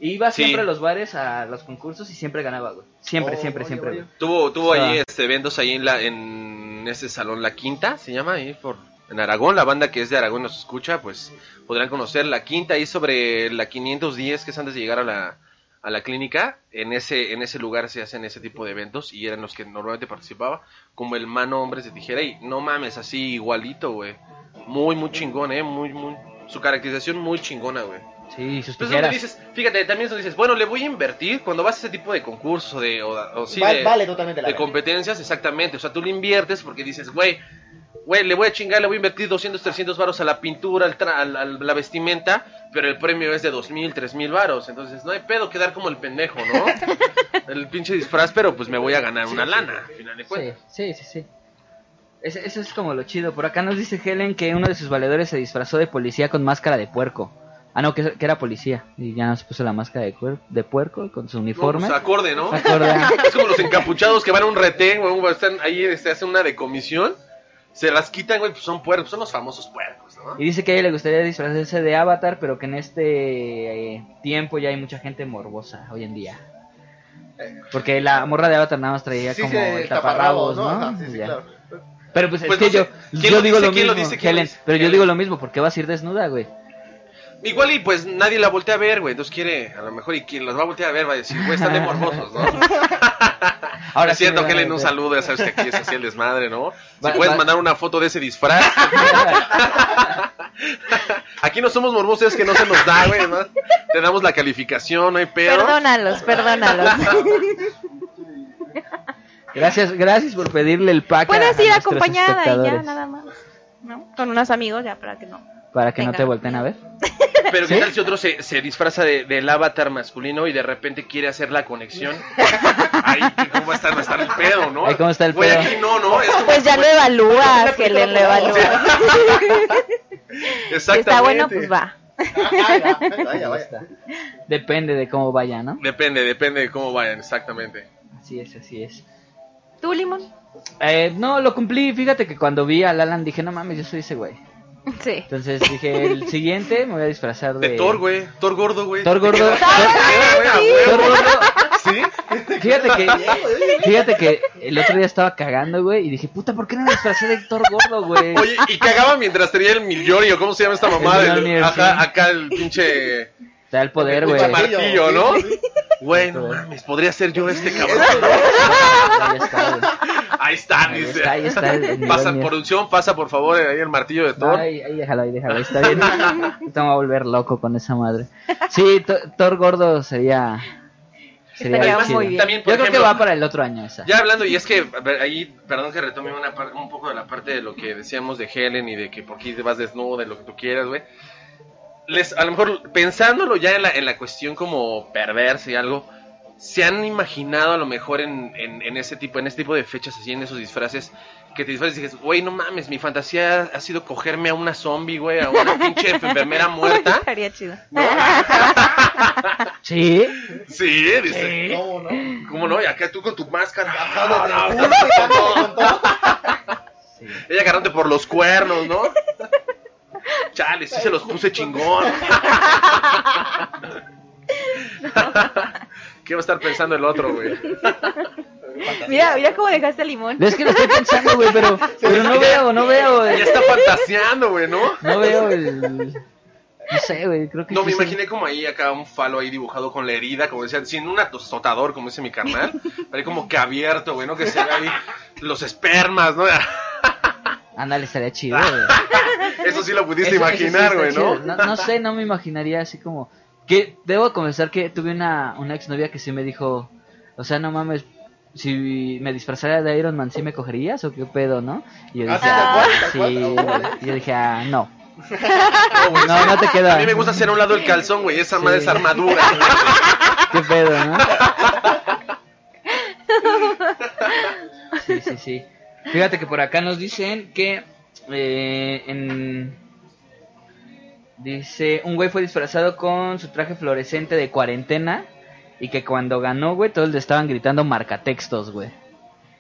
Iba Sí. siempre a los bares, a los concursos y siempre ganaba, güey. Siempre, Oh, siempre, oye, siempre. oye. Tuvo, tuvo O sea, ahí este, eventos ahí en, la, en ese salón La Quinta, se llama ahí por en Aragón, la banda que es de Aragón nos escucha, pues podrán conocer La Quinta ahí sobre la 510 que es antes de llegar a la, a la clínica, en ese, en ese lugar se hacen ese tipo de eventos y eran los que normalmente participaba, como el mano hombres de tijera y no mames, así igualito, güey. Muy, muy chingón, eh, muy, muy, su caracterización muy chingona, güey. Sí, sus Entonces dices, fíjate, también eso dices, bueno, le voy a invertir cuando vas a ese tipo de concurso de, o, o sí, Va- de, vale totalmente la de competencias, exactamente. O sea, tú le inviertes porque dices, güey, güey, le voy a chingar, le voy a invertir 200, 300 varos a la pintura, al tra- al- al- la vestimenta, pero el premio es de 2000, 3000 varos. Entonces, no hay pedo quedar como el pendejo, ¿no? el pinche disfraz, pero pues me voy a ganar una lana, al final de Sí, cuentas. sí, sí, sí. Ese- Eso es como lo chido. Por acá nos dice Helen que uno de sus valedores se disfrazó de policía con máscara de puerco. Ah, no, que, que era policía. Y ya nos puso la máscara de, cuer- de puerco con su No, uniforme. pues, acorde, ¿no? Acorde. Es como los encapuchados que van a un retén, están ahí, este, hacen una decomisión, se las quitan, güey, pues son puercos, son los famosos puercos, ¿no? Y dice que a ella le gustaría disfrazarse de Avatar, pero que en este eh, tiempo ya hay mucha gente morbosa hoy en día. Porque la morra de Avatar nada más traía Sí, como sí, el taparrabos, ¿no? Ajá, sí, sí, Ya. claro. Pero pues, Pues es que no sé, yo, ¿quién yo lo digo dice? lo ¿Quién lo mismo, dice? Pero yo digo lo mismo, porque vas a ir desnuda, güey. Igual y pues nadie la voltea a ver, güey, entonces quiere, a lo mejor, y quien los va a voltear a ver va a decir, güey, están de morbosos, ¿no? Ahora es cierto, sí van a Helen, un saludo, ya sabes que aquí es así el desmadre, ¿no? Si Va- puedes va- mandar una foto de ese disfraz. aquí no somos morbosos, es que no se nos da, güey, ¿no? Te damos la calificación, no hay pedo. Perdónalos, perdónalos. Gracias, gracias por pedirle el pack. Puedes a ir acompañada y ya, nada más. ¿No? Con unos amigos ya para que no. Para que no te volteen a ver. Pero qué ¿Sí? tal si otro se, se disfraza de, del avatar masculino y de repente quiere hacer la conexión. Ahí, ¿cómo va a estar, va a estar el pedo, no? Ahí, ¿cómo está el Güey, pedo? aquí no, ¿no? Es como- Pues ya lo evalúas, Helen, lo evalúas. Si Exactamente. está bueno, pues va. Ah, ya, vaya, vaya. Depende de cómo vaya, ¿no? Depende, depende de cómo vayan, exactamente. Así es, así es. ¿Tú, Limón? Eh, no, lo cumplí. Fíjate que cuando vi al Alan dije, no mames, yo soy ese güey. Sí. Entonces dije, el siguiente me voy a disfrazar de. De Thor, güey. Thor gordo, güey. Thor gordo. Thor gordo. ¿Sí? Fíjate que, fíjate que el otro día estaba cagando, güey, y dije, puta, ¿por qué no me disfracé de Thor gordo, güey? Oye, y cagaba mientras tenía el Miljori, o cómo se llama esta mamada. El sí. acá el pinche. Te da el poder, el güey. pinche martillo, ¿no? Sí, sí. Güey, no mames, podría ser yo este cabrón. Ahí está, güey. Ahí está, Ahí dice. está, ahí está Pasa, producción, pasa por favor ahí el martillo de Thor. Ahí, ahí déjalo, ahí déjalo, ahí está bien. Me voy a volver loco con esa madre. Sí, Thor- gordo sería... Sería Además, muy bien. también, por Yo creo que ejemplo, va para el otro año esa. Ya hablando, y es que ver, ahí, perdón que retome una par- un poco de la parte de lo que decíamos de Helen y de que por qué te vas desnuda, de lo que tú quieras, güey. Les, a lo mejor pensándolo ya en la, en la cuestión como perversa y algo, ¿se han imaginado a lo mejor en, en, en ese tipo, en este tipo de fechas así, en esos disfraces, que te disfraces y dices, güey, no mames, mi fantasía ha sido cogerme a una zombie, güey, a una pinche enfermera muerta? Estaría chido. Sí. Sí, dice. ¿Cómo no? ¿Cómo no? Y acá tú con tu máscara. Con todo, con todo. Ella agarrándote por los cuernos, ¿no? Chale, sí se los puse chingón. ¿Qué va a estar pensando el otro, güey? Mira, mira cómo dejaste el limón. Es que lo estoy pensando, güey, pero, pero no veo, no veo. Ya está fantaseando, güey, ¿no? No veo el... No sé, güey, creo que No, sí me imaginé como ahí acá un falo ahí dibujado con la herida, como decían, sin un atostador, como dice mi carnal, pero ahí como que abierto, güey, ¿no? Que se ve ahí los espermas, ¿no? Ándale, estaría chido, güey. Eso sí lo pudiste Eso- imaginar, güey. ¿no? No sé, no me imaginaría así como... Que debo confesar que tuve una, una exnovia que sí me dijo, o sea, no mames, si me disfrazara de Iron Man, ¿sí me cogerías o qué pedo, no? Y yo Ah, dije, sí, sí, órale. y yo dije, ah, no. No, güey, No, no te queda. A mí me gusta hacer a un lado el calzón, güey, esa madre es armadura. ¿Qué pedo, no? Sí, sí, sí. Fíjate que por acá nos dicen que eh, en... Dice, un güey fue disfrazado con su traje fluorescente de cuarentena y que cuando ganó, güey, todos le estaban gritando marcatextos, güey.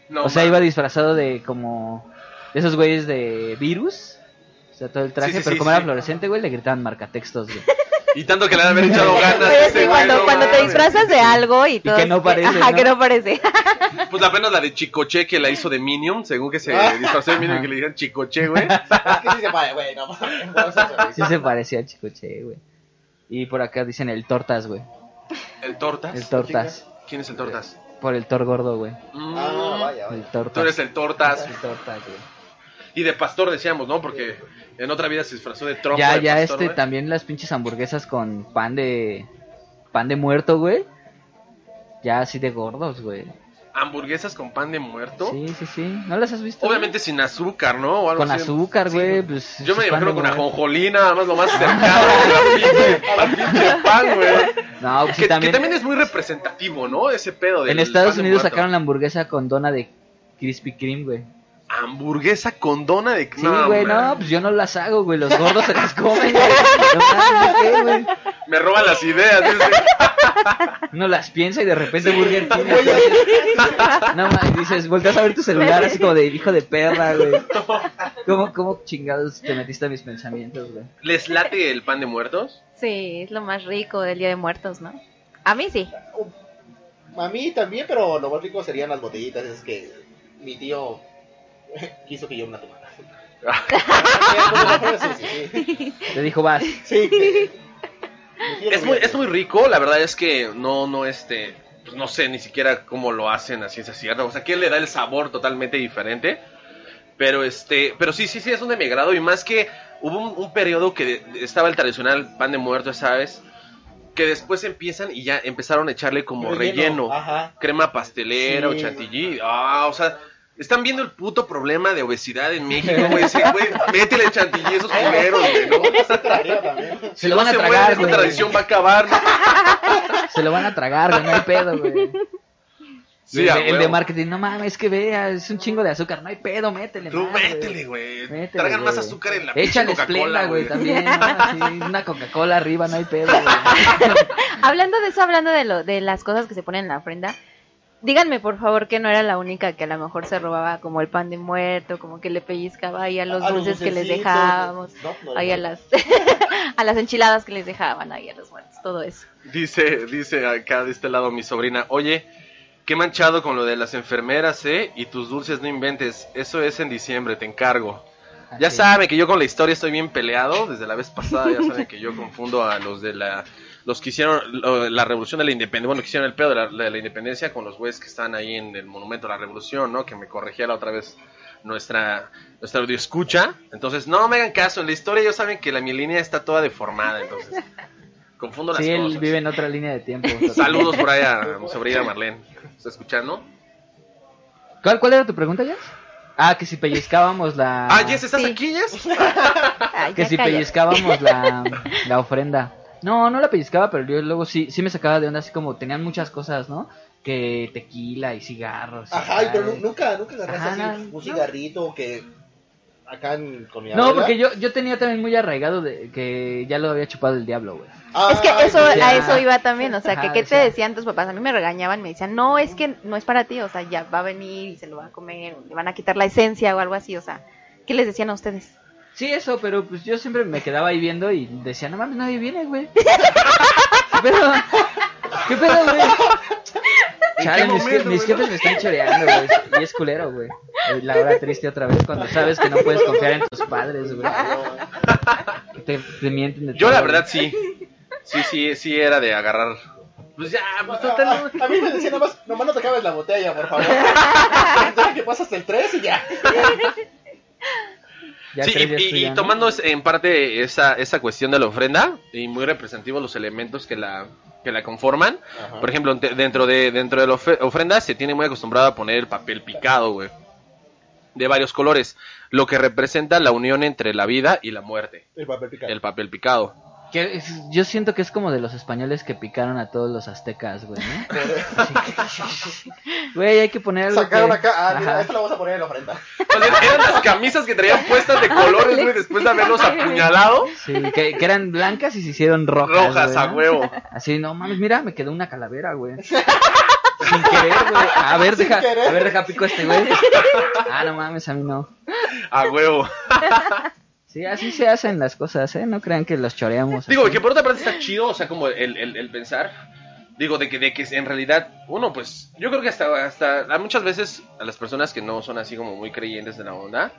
No, o sea, man. iba disfrazado de como... De esos güeyes de virus. O sea, todo el traje, Sí, sí, pero sí, como era fluorescente, güey, le gritaban marcatextos, güey. Y tanto que le han haber echado ganas. Sí, cuando, te disfrazas de algo y todo. que no parece, Ajá, ¿no? que no parece. Pues apenas la de Chicoche que la hizo de Minion, según que se Ah. disfrazó de Minion Ajá. que le dijeron Chicoche, güey. Es que sí se pare, güey, no mames. Sí se parecía a Chicoche, güey. Y por acá dicen el Tortas, güey. ¿El Tortas? El Tortas. ¿Quién es el Tortas? Por el Thor gordo, güey. Mm, Ah, vaya, El vaya. Tortas. Tú eres el Tortas. El Tortas, güey. Y de pastor decíamos, ¿no? Porque en otra vida se disfrazó de trompo. Ya, de ya, pastor, este, también las pinches hamburguesas con pan de... Pan de muerto, güey. Ya así de gordos, güey. Hamburguesas con pan de muerto. Sí, sí, sí. ¿No las has visto? Obviamente sin azúcar, ¿no? O algo Con así. azúcar, Sí. güey. Pues, Yo me imagino de con ajonjolí, nada más lo más cercano al pinche, al pinche pan, güey. No, pues sí, Que, que también... también es muy representativo, ¿no? Ese pedo del En Estados pan de Unidos sacaron la hamburguesa con dona de Krispy Kreme, güey. Hamburguesa con dona de... Sí, güey, no, pues yo no las hago, güey. Los gordos se las comen, güey. No mames, ¿qué, güey? Me roban las ideas, dice. Uno las piensa y de repente Burger King. güey. No mames, dices, volteas a ver tu celular así como de hijo de perra, güey. ¿Cómo, ¿Cómo chingados te metiste a mis pensamientos, güey? ¿Les late el pan de muertos? Sí, es lo más rico del Día de Muertos, ¿no? A mí sí. A mí también, pero lo más rico serían las botellitas. Es que mi tío quiso que yo me la tomara. Te dijo, vas. Sí. Es muy, es muy rico, la verdad es que no, no, este, pues no sé ni siquiera cómo lo hacen a ciencia cierta, o sea, quién le da el sabor totalmente diferente, pero este, pero sí, sí, sí, es un de mi agrado, y más que hubo un, un periodo que de- estaba el tradicional pan de muerto, ¿sabes? Que después empiezan y ya empezaron a echarle como relleno, Ajá. crema pastelera o chantilly, ah, o sea... Están viendo el puto problema de obesidad en México, güey. Ese, güey, métele chantilly a esos culeros, güey, ¿no? Sí. Se lo van a no tragar, muere, esta güey. tradición va a acabar, ¿no? Se lo van a tragar, güey, no hay pedo, güey. Sí, el, de- el de huevo. marketing, no mames, es que vea, es un chingo de azúcar, no hay pedo, métele. Tú más, métele, güey. Métele, Tragan más güey. azúcar en la Échale Coca-Cola, esplenda, güey, güey. también. ¿no? Sí, una Coca-Cola arriba, no hay pedo, güey. Hablando de eso, hablando de, lo, de las cosas que se ponen en la ofrenda, díganme por favor que no era la única que a lo mejor se robaba como el pan de muerto, como que le pellizcaba ahí a los A los dulces que les dejábamos, no, no, ahí a las, a las enchiladas que les dejaban ahí a los muertos, todo eso. Dice, dice acá de este lado mi sobrina, oye, qué manchado con lo de las enfermeras, ¿eh? Y tus dulces no inventes, eso es en diciembre, te encargo. Ya Así. saben que yo con la historia estoy bien peleado, desde la vez pasada ya saben que yo confundo a los de la los que hicieron lo- la revolución de la independencia, bueno, que hicieron el pedo de la, de la independencia con los güeyes que están ahí en el monumento a la revolución, ¿no? Que me corregía la otra vez nuestra, nuestra audio escucha. Entonces, no me hagan caso, en la historia ellos saben que la mi línea está toda deformada, entonces confundo las Sí, él cosas. vive en otra línea de tiempo. Saludos por ahí a mi sobrina Marlene. ¿Está escuchando? ¿Cuál, ¿Cuál era tu pregunta, Jess? Ah, que si pellizcábamos la... Ah, Jess, ¿estás Sí. aquí, Jess? Ay, que si cállate. pellizcábamos la, la ofrenda. No, no la pellizcaba, pero yo luego sí, sí me sacaba de onda, así como tenían muchas cosas, ¿no? Que tequila y cigarros. Ajá, y pero nu- nunca, nunca agarraste Ajá, así no, un no. cigarrito que acá en, con mi No, abuela. porque yo, yo tenía también muy arraigado de que ya lo había chupado el diablo, güey. Ah, Es que eso, a eso iba también, o sea, que Ajá, qué te decía- decían tus papás, a mí me regañaban, me decían, no, es que no es para ti, o sea, ya va a venir y se lo va a comer, le van a quitar la esencia o algo así, o sea, ¿qué les decían a ustedes? Sí, eso, pero pues yo siempre me quedaba ahí viendo y decía, no mames, nadie viene, güey. ¿Qué pedo? ¿Qué pedo, güey? ¿En Chale, mis, momento, mis jefes me están choreando, güey. Y es culero, güey. La hora triste otra vez cuando sabes que no puedes confiar en tus padres, güey. Te, te mienten de Yo la verdad sí. Sí, sí, sí era de agarrar. Pues ya, pues A, total. a- a mí me decían nomás, nomás no te acabes la botella, por favor. Que pasas el 3 y ya. Ya Sí, y, tomando en parte esa, esa cuestión de la ofrenda, y muy representativos los elementos que la, que la conforman. Ajá. Por ejemplo, dentro de, dentro de la ofrenda se tiene muy acostumbrado a poner el papel picado, güey. De varios colores. Lo que representa la unión entre la vida y la muerte. El papel picado. El papel picado. Que es- yo siento que es como de los españoles que picaron a todos los aztecas, güey, ¿no? Güey, hay que poner algo Sacaron que- acá, ah, mira, Ajá. esto lo vamos a poner en la ofrenda. Eran las camisas que traían puestas de colores, güey, después de haberlos apuñalado. Sí, que, que eran blancas y se hicieron rojas. Rojas, güey, a ¿no? huevo. Así, no mames, mira, me quedó una calavera, güey. Sin querer, güey. A ver, Sin deja, querer. a ver, deja pico a este güey. Ah, no mames, a mí no. A huevo. Sí, así se hacen las cosas, ¿eh? No crean que los choreamos. Digo, que por otra parte está chido, o sea, como el, el, el pensar. Digo, de que, de que en realidad, uno, pues, yo creo que hasta, hasta muchas veces a las personas que no son así como muy creyentes de la onda,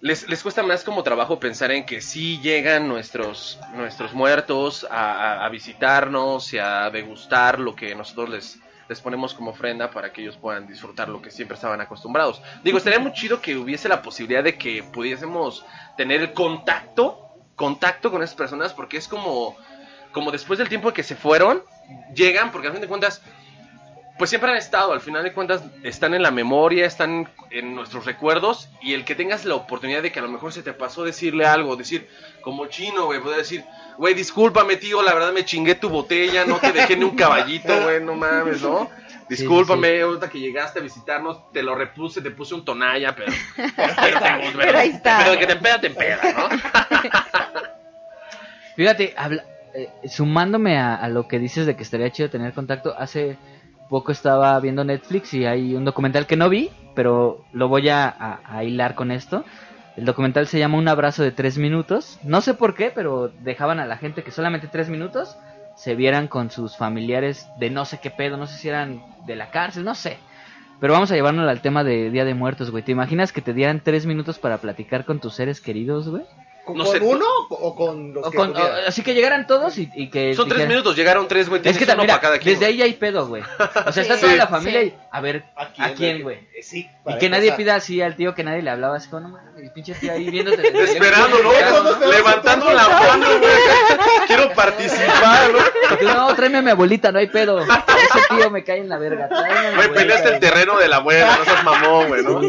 les, les cuesta más como trabajo pensar en que sí llegan nuestros, nuestros muertos a- a visitarnos y a degustar lo que nosotros les, les ponemos como ofrenda para que ellos puedan disfrutar lo que siempre estaban acostumbrados. Digo, estaría muy chido que hubiese la posibilidad de que pudiésemos tener el contacto, contacto con esas personas, porque es como, como después del tiempo que se fueron, llegan, porque al fin de cuentas, pues siempre han estado, al final de cuentas están en la memoria, están en nuestros recuerdos, y el que tengas la oportunidad de que a lo mejor se te pasó decirle algo, decir, como chino, güey, poder decir, güey, discúlpame, tío, la verdad me chingué tu botella, no te dejé ni un caballito, güey, no mames, ¿no? Discúlpame, ahorita que llegaste a visitarnos, te lo repuse, te puse un tonalla, pero... Pero, pero, Pero ahí está. Pero de que te empeda, te empeda, ¿no? Fíjate, habla- eh, sumándome a, a lo que dices de que estaría chido tener contacto, hace poco estaba viendo Netflix y hay un documental que no vi, pero lo voy a, a- a hilar con esto. El documental se llama Un abrazo de tres minutos. No sé por qué, pero dejaban a la gente que solamente tres minutos se vieran con sus familiares de no sé qué pedo, no sé si eran de la cárcel, no sé. Pero vamos a llevarnos al tema de Día de Muertos, güey. ¿Te imaginas que te dieran tres minutos para platicar con tus seres queridos, güey? ¿Con, No con sé, uno o con los O que con- tuvieran? o- así que llegaran todos y, y que Son tres minutos, llegaron tres, güey, Es que también, mira, para cada quien. desde güey. ahí hay pedo, güey. O sea, está Sí, toda la sí. familia y a ver ¿A quién, güey. Sí. Y que nadie pida así al tío que nadie le hablaba, así como, no mames, pinche tío ahí viéndote. desde Esperando, ¿no? ¿no? Levantando la mano, güey. Quiero participar, ¿no? Y tú, no, tráeme a mi abuelita, no hay pedo. Ese tío me cae en la verga. Güey, peleaste el güey. terreno de la abuela, no seas mamón, güey, ¿no?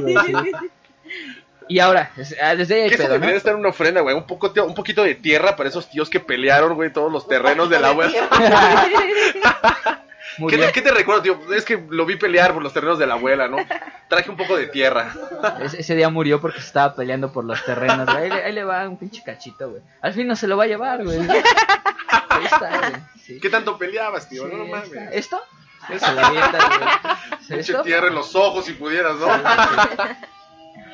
Sí, sí. Y ahora, ah, desde ahí ¿Qué se pedo, ¿no? debería estar en una ofrenda, güey? Un, poco, un poquito de tierra para esos tíos que pelearon, güey, todos los terrenos de la abuela. Muy ¿Qué te, ¿Qué te recuerdo, tío? Es que lo vi pelear por los terrenos de la abuela, ¿no? Traje un poco de tierra. Ese, ese día murió porque se estaba peleando por los terrenos, güey. Ahí, le- ahí le va un pinche cachito, güey. Al fin no se lo va a llevar, güey. Ahí está, güey. Sí. ¿Qué tanto peleabas, tío? Sí, no, mames. ¿Esto? Se le avienta, güey. Pinche ¿Esto? tierra en los ojos si pudieras, ¿no?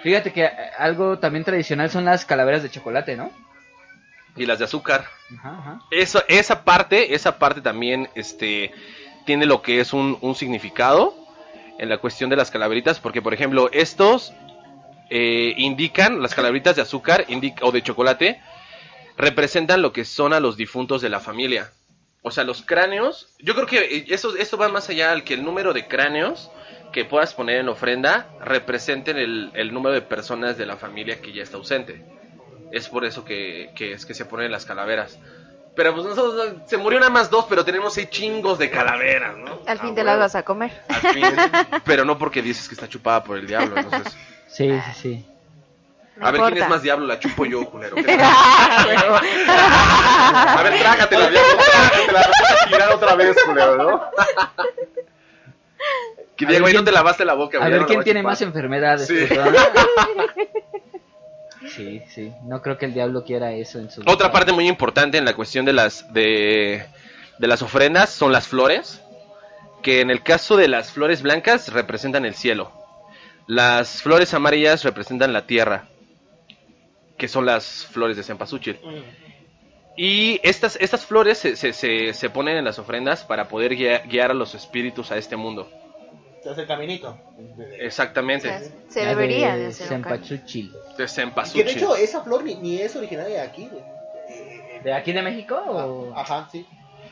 Fíjate que eh, algo también tradicional son las calaveras de chocolate, ¿no? Y las de azúcar. Ajá, ajá. Eso, esa parte, esa parte también, este, tiene lo que es un, un significado en la cuestión de las calaveritas, porque por ejemplo, estos eh, indican, las calaveritas de azúcar indica, o de chocolate, representan lo que son a los difuntos de la familia. o sea, los cráneos, yo creo que eh, eso, esto va más allá al que el número de cráneos que puedas poner en ofrenda representen el, el número de personas de la familia que ya está ausente. Es por eso que, que es que se ponen las calaveras. Pero pues nosotros, se murió nada más dos, pero tenemos seis chingos de calaveras, ¿no? Al fin Ah, te las huevo. vas a comer. Al fin, pero no porque dices que está chupada por el diablo, entonces... Sí, sí, sí. No a ver, ¿quién es más diablo? La chupo yo, culero. A ver, trágatela, diablo, trágatela. Vas a tirar otra vez, culero, ¿no? Que Diego, ahí no ¿quién- te lavaste la boca. A ver no quién tiene más enfermedades. Sí. Sí, sí. No creo que el diablo quiera eso en su Otra parte muy importante en la cuestión de las de, de las ofrendas son las flores, que en el caso de las flores blancas representan el cielo. Las flores amarillas representan la tierra, que son las flores de cempasúchil. Y estas, estas flores se, se, se, se ponen en las ofrendas para poder guia- guiar a los espíritus a este mundo. Se hace el caminito. O Exactamente, sea, se La debería de de hacer un cambio. Cempasúchil. de Que de hecho esa flor ni, ni es originaria de aquí, güey. Eh, ¿De aquí de México o...? ah, Ajá, sí.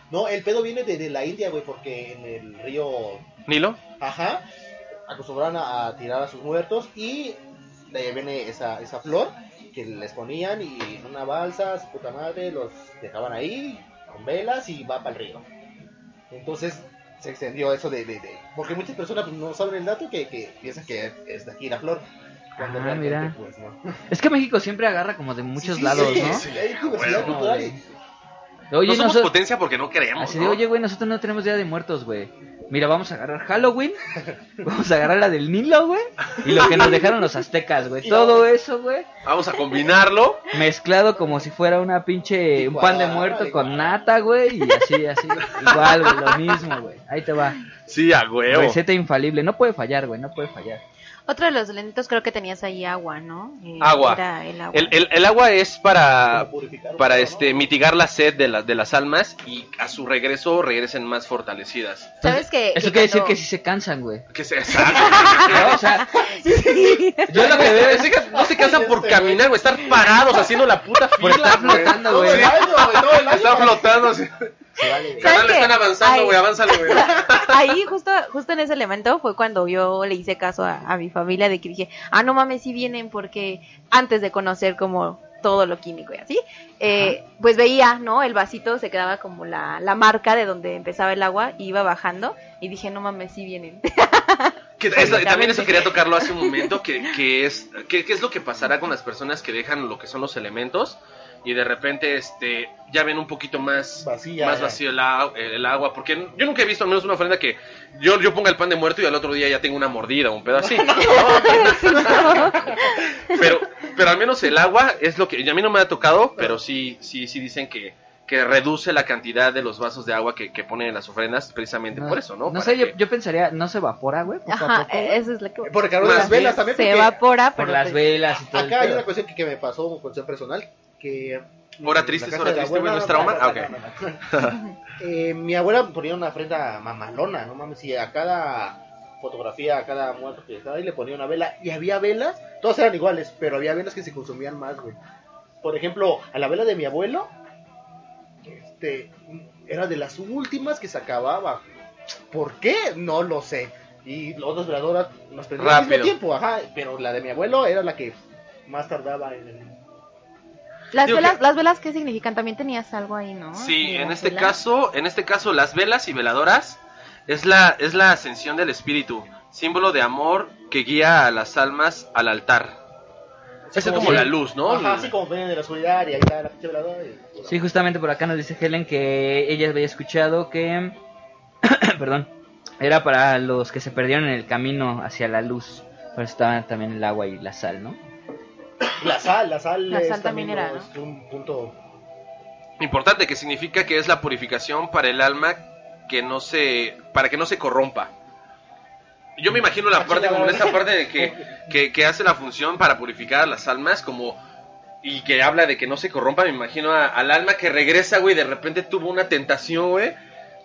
No, el pedo viene de, de la India, güey, porque en el río ¿Nilo? Ajá, acostumbraban a, a tirar a sus muertos y de ahí viene esa, esa flor que les ponían y en una balsa, su puta madre, los dejaban ahí con velas y va para el río. Entonces se extendió eso de, de, de- porque muchas personas pues, no saben el dato que, que piensan que es de aquí la flor. Cuando Ah, realmente, mira. pues, no. Es que México siempre agarra como de muchos Sí, sí, lados, sí, ¿no? sí, hay diversidad Bueno, cultural Oye, no somos potencia porque no queremos, Así ¿no? de, oye, güey, nosotros no tenemos Día de Muertos, güey. Mira, vamos a agarrar Halloween, vamos a agarrar la del Nilo, güey, y lo que nos dejaron los aztecas, güey. Todo eso, güey, Vamos a combinarlo. mezclado como si fuera una pinche, un pan de Igual, muerto con nata, güey, y así, así. Igual, güey, lo mismo, güey. Ahí te va. Sí, a huevo. Receta infalible. No puede fallar, güey, no puede fallar. Otro de los lentos creo que tenías ahí agua, ¿no? Eh, Agua. Era el agua. El, el- el agua es para, para poco, este, ¿no? mitigar la sed de, la- de las almas y a su regreso regresen más fortalecidas. ¿Sabes que Eso que quiere decir que sí se cansan, güey. Que se No, o sea, yo lo que veo es Es que no se cansan por caminar, güey, estar parados haciendo la puta por fila. estar güey. flotando, Todo güey. el año, güey, todo el año. Estar flotando. Se vale. Están avanzando, güey, avánzale, güey. Ahí justo, justo en ese elemento fue cuando yo le hice caso a, a mi familia de que dije, ah, no mames, sí vienen porque antes de conocer como todo lo químico y así, eh, pues veía, ¿no? El vasito se quedaba como la, la marca de donde empezaba el agua, y iba bajando y dije, no mames, sí vienen. Que eso- también eso quería tocarlo hace un momento, que, que es que, que es lo que pasará con las personas que dejan lo que son los elementos y de repente este ya ven un poquito más Vacía, más vacío el, a- el agua, porque yo nunca he visto al menos una ofrenda que yo, yo ponga el pan de muerto y al otro día ya tengo una mordida, un pedo así. pero pero al menos el agua es lo que a mí no me ha tocado, pero sí sí sí dicen que que reduce la cantidad de los vasos de agua que, que ponen en las ofrendas precisamente por eso, ¿no? No Para sé, yo, que- yo pensaría, no se evapora, güey. Ajá, poco, güey? eso es lo que... Por Más las velas también. Se porque evapora, Por pero las pues, velas y todo. Acá hay una cuestión que, que me pasó con cuestión personal. Que Hora en triste, es hora triste, güey, ¿no es trauma? no, no, no, no. Eh, mi abuela ponía una ofrenda mamalona, no mames, y a cada fotografía, a cada muerto que estaba ahí le ponía una vela. Y había velas, todas eran iguales, pero había velas que se consumían más, güey. Por ejemplo, a la vela de mi abuelo, este, era de las últimas que se acababa. ¿Por qué? No lo sé. Y las otras veladoras nos prendían al mismo tiempo, ajá, pero la de mi abuelo era la que más tardaba en el... Las Digo velas, que- las velas, ¿qué significan? También tenías algo ahí, ¿no? Sí, en este velas. caso, en este caso las velas y veladoras es la es la ascensión del espíritu, símbolo de amor que guía a las almas al altar. Así es como si- la luz, ¿no? Ajá, así como ven de la oscuridad y ahí está la pinche veladora. y- Sí, justamente por acá nos dice Helen que ella había escuchado que, perdón, era para los que se perdieron en el camino hacia la luz. Por eso estaban también el agua y la sal, ¿no? La sal, la sal, La es sal también era, ¿no? es un punto. Importante que significa que es la purificación para el alma que no se para que no se corrompa. Yo me imagino la Ah, parte como esta parte de que, que, que hace la función para purificar a las almas como y que habla de que no se corrompa, me imagino a- al alma que regresa, güey, de repente tuvo una tentación, güey,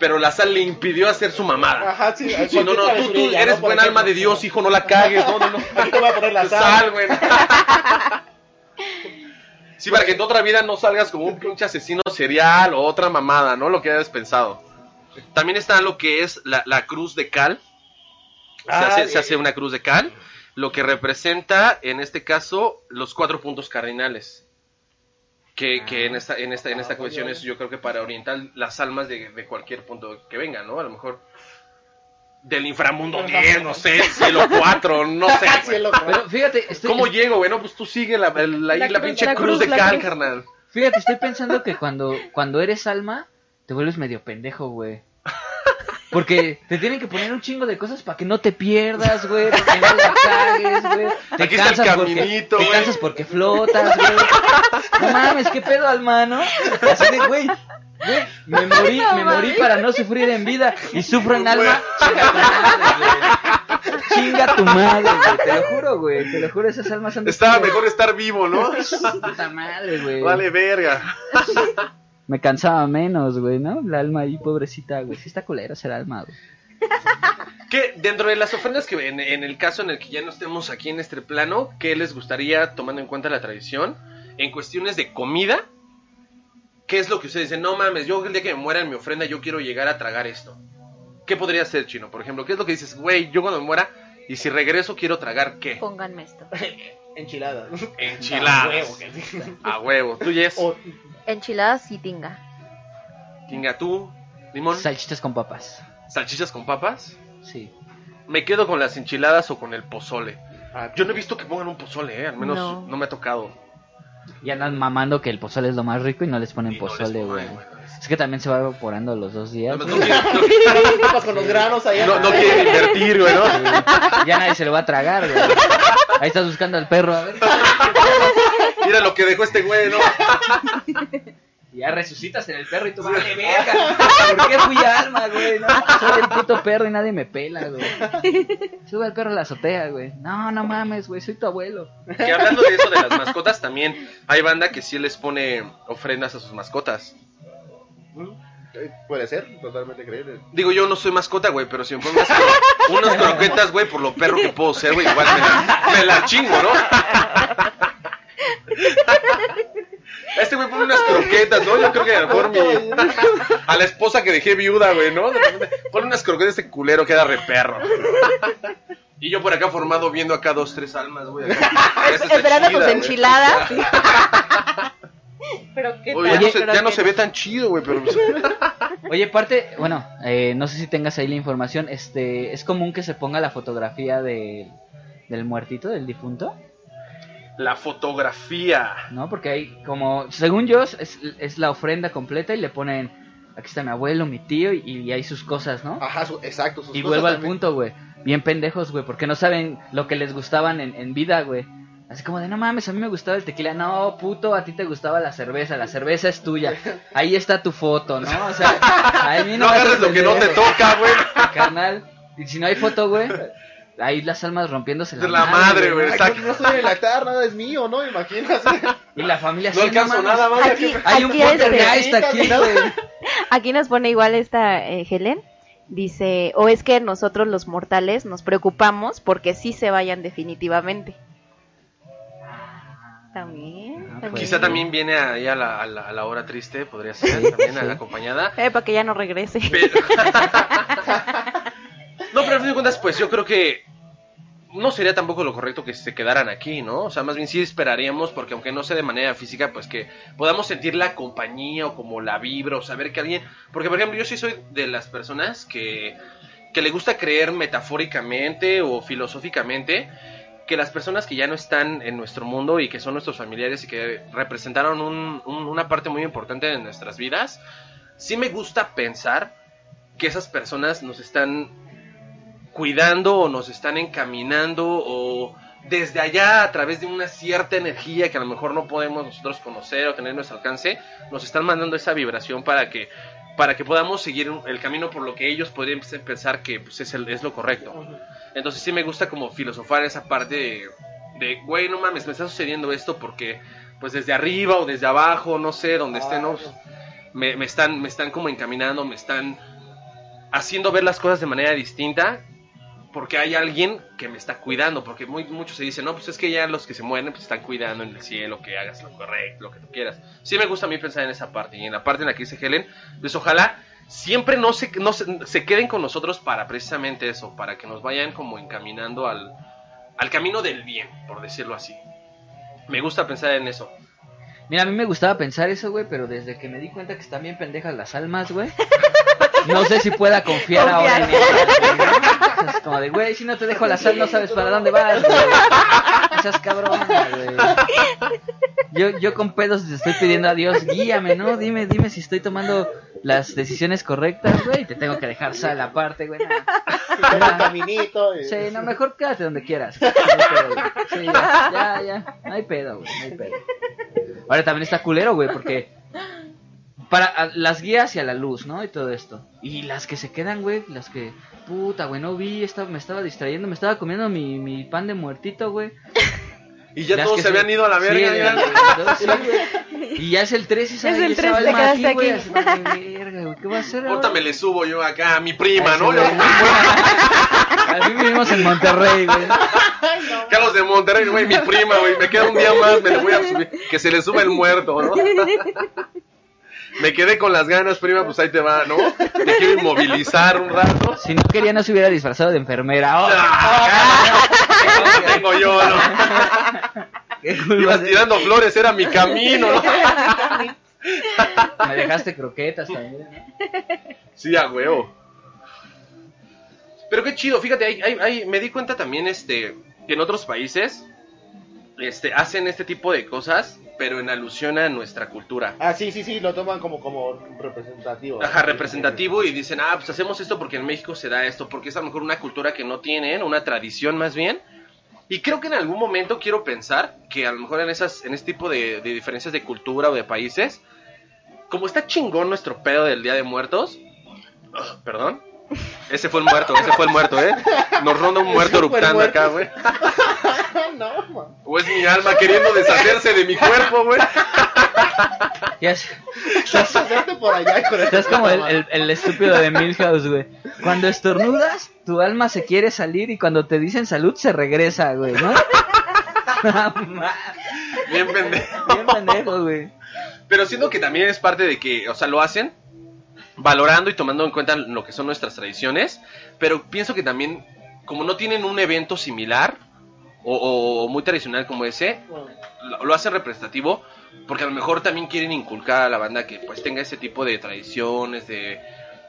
pero la sal le impidió hacer su mamada. Ajá, sí. Sí, no, no, tú, tú eres buen ejemplo. alma de Dios, hijo, no la cagues, no, no, no. Te voy a poner la sal. Sal, güey. Sí, para que en tu otra vida no salgas como un pinche asesino serial o otra mamada, ¿no? Lo que hayas pensado. También está lo que es la, la cruz de cal. Se, Ah, hace, se eh. hace una cruz de cal, lo que representa, en este caso, los cuatro puntos cardinales. Que, que en esta, en esta, en esta Ah, cuestión muy es, yo creo que para orientar las almas de, de cualquier punto que venga, ¿no? A lo mejor del inframundo 10, no sé, cielo 4, no sé. Cielo, Pero fíjate, estoy, ¿Cómo llego, güey? No, pues tú sigue la, La la, pinche la cruz, cruz, de cal, carnal. fíjate, estoy pensando que cuando, cuando eres alma, te vuelves medio pendejo, güey. Porque te tienen que poner un chingo de cosas para que no te pierdas, güey, para que no la cagues, güey. Te Aquí está el cansas porque, caminito, te güey. cansas porque flotas, güey. No mames, qué pedo, alma, ¿no? Así de, güey, güey, me morí, me morí para no sufrir en vida y sufro en alma. Chinga tu madre, güey. Chinga tu madre, güey. Te lo juro, güey. Te lo juro, esas almas han de Estaba mejor estar vivo, ¿no? Puta madre, güey. Vale, verga. Me cansaba menos, güey, ¿no? La alma ahí, pobrecita, güey. Sí está culero ser alma, güey. Que dentro de las ofrendas que en, en el caso en el que ya no estemos aquí en este plano, ¿qué les gustaría, tomando en cuenta la tradición, en cuestiones de comida? ¿Qué es lo que ustedes dicen? No mames, yo el día que me muera en mi ofrenda, yo quiero llegar a tragar esto. ¿Qué podría ser, Chino? Por ejemplo, ¿qué es lo que dices? Güey, yo cuando me muera, y si regreso, quiero tragar qué? Pónganme esto. Enchiladas. Enchiladas. Huevo. A huevo. ¿Tú, Yes? O- Enchiladas y tinga. Tinga, tú, limón, Salchichas con papas. salchichas con papas. Sí. Me quedo con las enchiladas o con el pozole. ah, Yo no he visto que pongan un pozole, ¿eh? Al menos No. no, me ha tocado. Y andan mamando que el pozole es lo más rico y no les ponen Y pozole, güey. Es que también se va evaporando los dos días. No, no con los granos allá. no- no quieren invertir, güey, ¿no? Ya nadie se lo va a tragar, güey. Ahí estás buscando al perro, a ver. Mira lo que dejó este güey, ¿no? Y ya resucitas en el perro y tú, vale, verga. ¿Por qué fui alma, güey? No, soy el puto perro y nadie me pela, güey. Sube al perro a la azotea, güey. No, no mames, güey, soy tu abuelo. Que hablando de eso de las mascotas, también hay banda que sí les pone ofrendas a sus mascotas. Eh, Puede ser, totalmente creíble. Digo, yo no soy mascota, güey, pero si me ponen unas, cro- unas croquetas, güey, por lo perro que puedo ser, güey, igual me la, me la chingo, ¿no? Este güey pone unas croquetas, ¿no? Yo creo que a lo mejor mi... A la esposa que dejé viuda, güey, ¿no? Pone unas croquetas, este culero queda re perro. Y yo por acá formado viendo acá dos, tres almas, güey. Esperando tus enchiladas. Pero qué Oye, ya, no se, pero ya no se ve tan chido, güey, pero... pues, Oye, aparte, bueno, eh, no sé si tengas ahí la información. Este, es común que se ponga la fotografía de, del muertito, del difunto, La fotografía. ¿no? Porque hay como, según yo, es, es la ofrenda completa y le ponen, aquí está mi abuelo, mi tío y, y hay sus cosas, ¿no? Ajá, su- exacto. sus Y cosas vuelvo al punto, güey. Bien pendejos, güey, porque no saben lo que les gustaban en, en vida, güey. Así como de, no mames, a mí me gustaba el tequila. No, puto, a ti te gustaba la cerveza. La cerveza es tuya. Ahí está tu foto, ¿no? O sea, a mí No me agarres lo que no te toca, güey. Carnal. Y si no hay foto, güey, ahí las almas rompiéndose la, la madre, güey. No, no soy el lactar, nada es mío, ¿no? Imagínate. Y la familia No alcanzo nada más. Aquí, Hay un aquí, este, poltergeist aquí, güey. aquí nos pone igual esta eh, Helen. Dice, o es que nosotros los mortales nos preocupamos porque sí se vayan definitivamente. También. Ah, también. Quizá también viene ahí a la, a la, a la hora triste, podría ser, Sí, también sí. acompañada. Eh, para que ya no regrese. Pero- no, pero a fin de cuentas, pues yo creo que no sería tampoco lo correcto que se quedaran aquí, ¿no? O sea, más bien sí esperaríamos, porque aunque no sea de manera física, pues que podamos sentir la compañía o como la vibra o saber que alguien... Porque, por ejemplo, yo sí soy de las personas que, que le gusta creer metafóricamente o filosóficamente que las personas que ya no están en nuestro mundo y que son nuestros familiares y que representaron un- un- una parte muy importante de nuestras vidas, sí me gusta pensar que esas personas nos están cuidando o nos están encaminando o desde allá a través de una cierta energía que a lo mejor no podemos nosotros conocer o tener en nuestro alcance, nos están mandando esa vibración para que para que podamos seguir el camino por lo que ellos podrían pensar que pues, es, el- es lo correcto. Entonces sí me gusta como filosofar esa parte de, güey, no mames, me está sucediendo esto porque pues desde arriba o desde abajo, no sé, donde estén, ¿no? me, me están, me están como encaminando, me están haciendo ver las cosas de manera distinta porque hay alguien que me está cuidando, porque muy, muchos se dicen, no, pues es que ya los que se mueren pues están cuidando en el cielo, que hagas lo correcto, lo que tú quieras. Sí me gusta a mí pensar en esa parte, y en la parte en la que dice Helen, pues ojalá siempre no se, no se, se queden con nosotros para precisamente eso, para que nos vayan como encaminando al, al camino del bien, por decirlo así. Me gusta pensar en eso. Mira, a mí me gustaba pensar eso, güey, pero desde que me di cuenta que están bien pendejas las almas, güey. No sé si pueda confiar, ahora en ¿no? Es como de, güey, si no te dejo la sal, no sabes para dónde vas, güey. No seas cabrona, güey. Yo, yo con pedos te estoy pidiendo a Dios, guíame, ¿no? Dime, dime si estoy tomando las decisiones correctas, güey, y te tengo que dejar sal aparte, güey. el caminito. y- Sí, no, mejor quédate donde quieras. No hay pedo, güey. Sí, ya, ya, ya. No hay pedo, güey. No hay pedo. Ahora también está culero, güey, porque para a- las guías hacia la luz, ¿no? Y todo esto. Y las que se quedan, güey, las que puta, güey, no vi, estaba, me estaba distrayendo, me estaba comiendo mi, mi pan de muertito, güey. Y ya Las todos se habían ido a la verga. ya. sí. Y ya es el 3 y Es el esa 3, alma te quedaste aquí, así verga, güey, ¿qué va a hacer Ahorita me le subo yo acá a mi prima, Ay, ¿no? Yo-. Así vivimos en Monterrey, güey. Carlos de Monterrey, güey, mi prima, güey, me queda un día más, me le voy a subir, que se le sube el muerto, ¿no? Me quedé con las ganas, prima, pues ahí te va, ¿no? Te quiero inmovilizar un rato. Si no quería, no se hubiera disfrazado de enfermera. ¡Oh! Ah, no tengo yo, ¿no? ¿Qué culpa Ibas tirando flores, era mi camino, ¿no? Me dejaste croquetas también. Sí, a huevo. Pero qué chido, fíjate, hay, hay- hay- me di cuenta también este, que en otros países este, hacen este tipo de cosas, pero en alusión a nuestra cultura. Ah, sí, sí, sí, lo toman como, como representativo. Ajá, representativo y dicen, ah, pues hacemos esto porque en México se da esto, porque es a lo mejor una cultura que no tienen, una tradición más bien. Y creo que en algún momento quiero pensar que a lo mejor en, esas, en este tipo de, de diferencias de cultura o de países, como está chingón nuestro pedo del Día de Muertos, perdón, ese fue el muerto, ese fue el muerto, ¿eh? Nos ronda un muerto eruptando acá, güey. no, man. O es mi alma queriendo deshacerse de mi cuerpo, güey. Ya es- Vete por allá con Estás como el- el estúpido de Milhouse, güey. Cuando estornudas, tu alma se quiere salir y cuando te dicen salud se regresa, güey, ¿no? Bien pendejo. Bien pendejo, güey. Pero siento que también es parte de que, o sea, lo hacen valorando y tomando en cuenta lo que son nuestras tradiciones, pero pienso que también, como no tienen un evento similar o, o muy tradicional como ese, lo, lo hacen representativo porque a lo mejor también quieren inculcar a la banda que pues tenga ese tipo de tradiciones, de,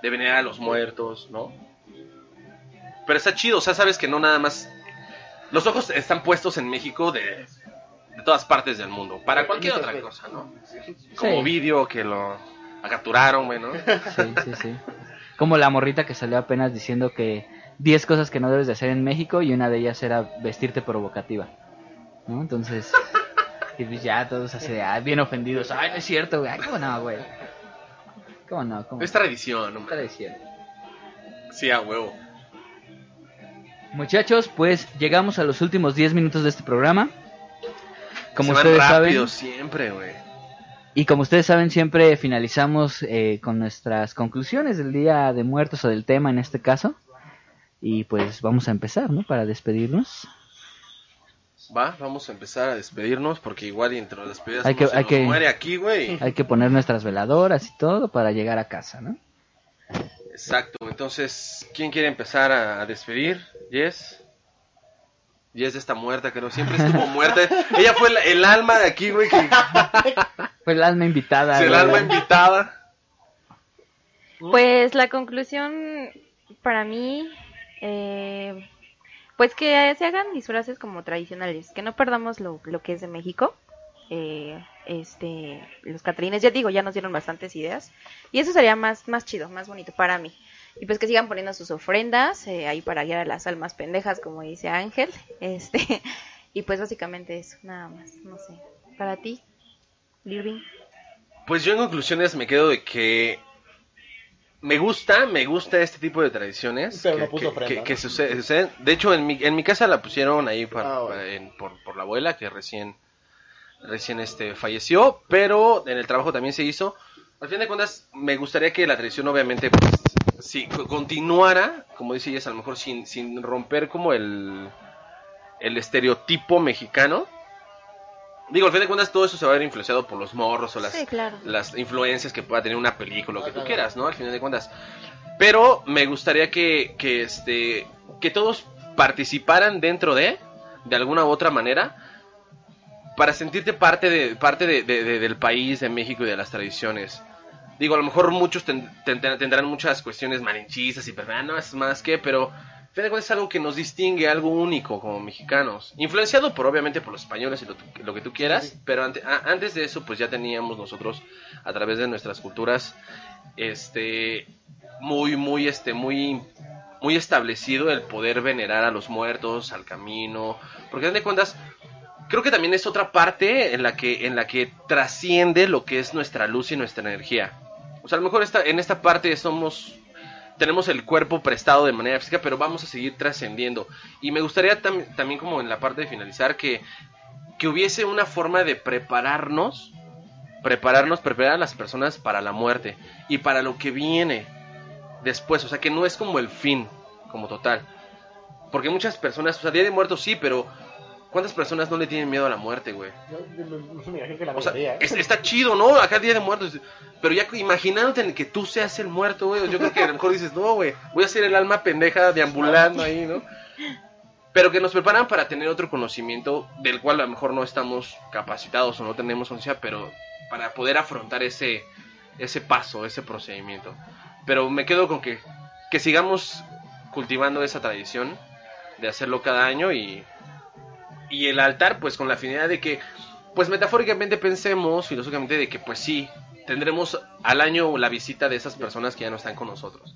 de venerar a los muertos, ¿no? Pero está chido, o sea, sabes que no nada más... Los ojos están puestos en México de, de todas partes del mundo, para cualquier otra cosa, ¿no? Como Sí. vídeo que lo capturaron, güey, ¿no? Sí, sí, sí. Como la morrita que salió apenas diciendo que 10 cosas que no debes de hacer en México y una de ellas era vestirte provocativa. ¿No? Entonces, y pues ya todos así de, "Ay, bien ofendidos. Ay, no es cierto, güey. Ay, ¿Cómo no, güey? ¿Cómo no? ¿Cómo Es tradición, mames. diciendo. Sí, a huevo. Muchachos, pues llegamos a los últimos 10 minutos de este programa. Como Se van ustedes rápido saben, siempre, güey. Y como ustedes saben, siempre finalizamos eh, con nuestras conclusiones del Día de Muertos o del tema en este caso. Y pues vamos a empezar, ¿no? Para despedirnos. Va, vamos a empezar a despedirnos porque igual entre las despedidas Hay que- hay muere aquí, güey. Hay que poner nuestras veladoras y todo para llegar a casa, ¿no? Exacto, entonces, ¿quién quiere empezar a, a despedir? Yes. Yes está muerta, que no siempre estuvo muerta. Ella fue el, el alma de aquí, güey, que Fue el alma invitada. el güey. alma invitada. Pues la conclusión para mí, eh, pues que se hagan disfraces como tradicionales, que no perdamos lo, lo que es de México. Eh, este, los catrines, ya digo, ya nos dieron bastantes ideas y eso sería más, más chido, más bonito para mí. Y pues que sigan poniendo sus ofrendas eh, ahí para guiar a las almas pendejas, como dice Ángel. Este, y pues básicamente eso, nada más, no sé. Para ti, Irving. Pues yo en conclusiones me quedo de que me gusta, me gusta este tipo de tradiciones Pero que, no puso que- ofrenda, que- ¿no? que sucede- suceden. De hecho, en mi, en mi casa la pusieron ahí para- Ah, bueno. para- en- por, por la abuela que recién recién este falleció, pero en el trabajo también se hizo. Al fin de cuentas, me gustaría que la tradición obviamente pues, si co- continuara, como dice ella, a lo mejor sin, sin romper como el, el estereotipo mexicano. Digo, al fin de cuentas todo eso se va a ver influenciado por los morros o las, Sí, claro. las influencias que pueda tener una película, lo que tú quieras, ¿no? Al final de cuentas. Pero me gustaría que, que, este, que todos participaran dentro de, de alguna u otra manera, para sentirte parte, de, parte de, de- de- del país, de México y de las tradiciones. Digo, a lo mejor muchos ten- ten- tendrán muchas cuestiones malinchistas y ah, no, es más que, pero es algo que nos distingue, algo único como mexicanos. Influenciado por, obviamente, por los españoles y lo, que tú quieras, Sí. pero ante- a- antes de eso, pues ya teníamos nosotros, a través de nuestras culturas, este, muy, muy, este, muy, muy establecido el poder venerar a los muertos, al camino, porque de cuentas, creo que también es otra parte en la que en la que trasciende lo que es nuestra luz y nuestra energía. O sea, a lo mejor esta, en esta parte somos tenemos el cuerpo prestado de manera física, pero vamos a seguir trascendiendo. Y me gustaría tam- también como en la parte de finalizar que que hubiese una forma de prepararnos, prepararnos, preparar a las personas para la muerte y para lo que viene después, o sea, que no es como el fin como total. Porque muchas personas, o sea, Día de Muertos sí, pero ¿cuántas personas no le tienen miedo a la muerte, güey? O sea, ¿eh? es- está chido, ¿no? Acá Día de Muertos. Pero ya imaginándote en que tú seas el muerto, güey. Yo creo que a lo mejor dices, no, güey, voy a ser el alma pendeja deambulando ahí, ¿no? Pero que nos preparan para tener otro conocimiento del cual a lo mejor no estamos capacitados o no tenemos conciencia, pero para poder afrontar ese, ese paso, ese procedimiento. Pero me quedo con que, que sigamos cultivando esa tradición de hacerlo cada año y, y el altar, pues con la finalidad de que pues metafóricamente pensemos, filosóficamente, de que pues sí, tendremos al año la visita de esas personas que ya no están con nosotros.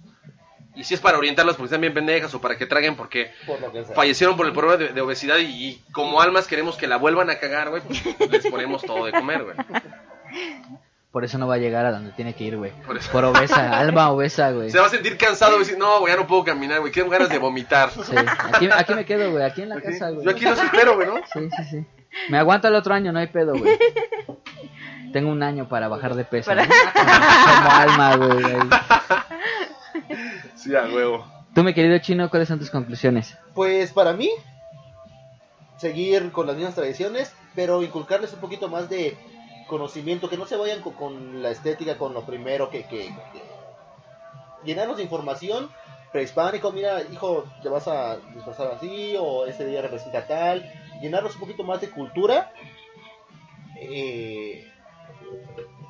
Y si es para orientarlos porque están bien pendejas o para que traguen porque Por fallecieron por el problema de, de obesidad y, y como almas queremos que la vuelvan a cagar, güey, pues les ponemos todo de comer, güey. Por eso no va a llegar a donde tiene que ir, güey. Por eso. Por obesa, alma obesa, güey. Se va a sentir cansado y decir, no, güey, ya no puedo caminar, güey, tengo ganas de vomitar. Sí, aquí, aquí me quedo, güey, aquí en la casa, güey. Yo aquí los espero, güey, ¿no? Sí, sí, sí. Me aguanta el otro año, no hay pedo, güey. Tengo un año para bajar de peso. Para- ¿no? Como alma, güey. Sí, a huevo. Tú, mi querido chino, ¿cuáles son tus conclusiones? Pues para mí, seguir con las mismas tradiciones, pero inculcarles un poquito más de conocimiento, que no se vayan co- con, la estética, con lo primero, que, que, que llenarnos de información prehispánico, mira, hijo, te vas a disfrazar así, o este día representa tal, llenarnos un poquito más de cultura, eh,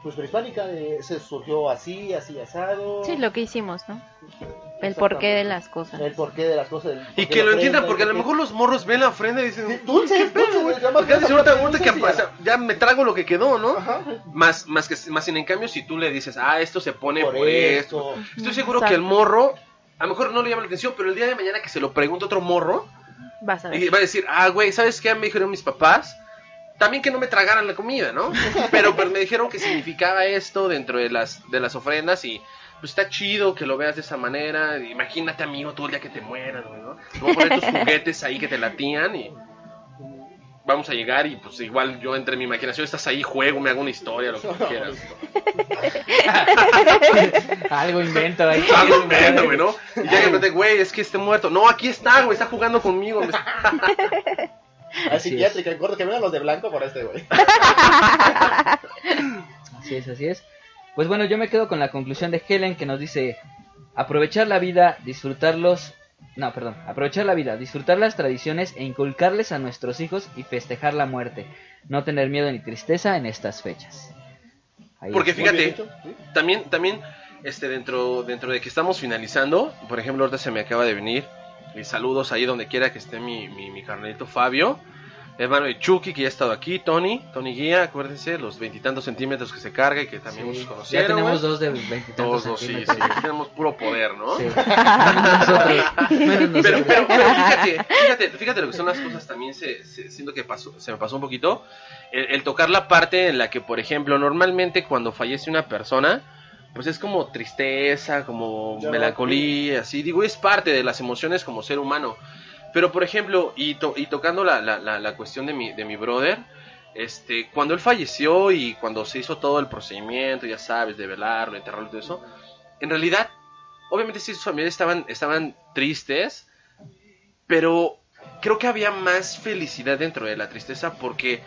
pues prehispánica, eh, se surgió así, así asado. Sí, lo que hicimos, ¿no? El porqué de las cosas. El porqué de las cosas. Y que lo entiendan, porque a lo mejor los morros ven la ofrenda y dicen, pasa, ya me trago lo que quedó, ¿no? Ajá. Más, más que más sin en cambio si tú le dices, ah, esto se pone por, Por esto. esto. Estoy seguro Exacto. que el morro, a lo mejor no le llama la atención, pero el día de mañana que se lo pregunte otro morro, Vas a ver. y va a decir, ah, güey, ¿sabes qué me dijeron mis papás? También que no me tragaran la comida, ¿no? Pero pues me dijeron que significaba esto dentro de las, de las ofrendas y pues está chido que lo veas de esa manera. Imagínate, amigo, tú el día que te mueras, ¿no? Voy a poner tus juguetes ahí que te latían y vamos a llegar y pues igual yo entre mi imaginación estás ahí, juego, me hago una historia, lo que tú quieras. Algo invento ahí. Algo invento, güey, ¿no? Y ya que me güey, es que esté muerto. No, aquí está, güey, está jugando conmigo. Así psiquiátrica, gordo, que vengan los de blanco por este, güey. Así es, así es. Pues bueno, yo me quedo con la conclusión de Helen que nos dice, aprovechar la vida, disfrutarlos, no, perdón, aprovechar la vida, disfrutar las tradiciones e inculcarles a nuestros hijos y festejar la muerte, no tener miedo ni tristeza en estas fechas. Ahí Porque es. Fíjate, dicho, ¿sí? también, también, este, dentro, dentro de que estamos finalizando, por ejemplo, ahorita se me acaba de venir, y saludos ahí donde quiera que esté mi, mi, mi carnalito Fabio, hermano de Chucky, que ya ha estado aquí, Tony, Tony Guía, acuérdense, los veintitantos centímetros que se carga y que también Sí, nos ya tenemos dos de veintitantos dos, sí, sí, centímetros. aquí tenemos puro poder, ¿no? Sí. Pero, pero, pero fíjate, fíjate, fíjate lo que son las cosas también se, se- siento que pasó, se me pasó un poquito. El, el tocar la parte en la que, por ejemplo, normalmente cuando fallece una persona, pues es como tristeza, como Ya, melancolía, así. Digo, es parte de las emociones como ser humano. Pero, por ejemplo, y, to- y tocando la, la, la, la cuestión de mi, de mi brother, este, cuando él falleció y cuando se hizo todo el procedimiento, ya sabes, de velarlo, enterrarlo y todo eso, en realidad obviamente sí, sus familiares estaban, estaban tristes, pero creo que había más felicidad dentro de la tristeza porque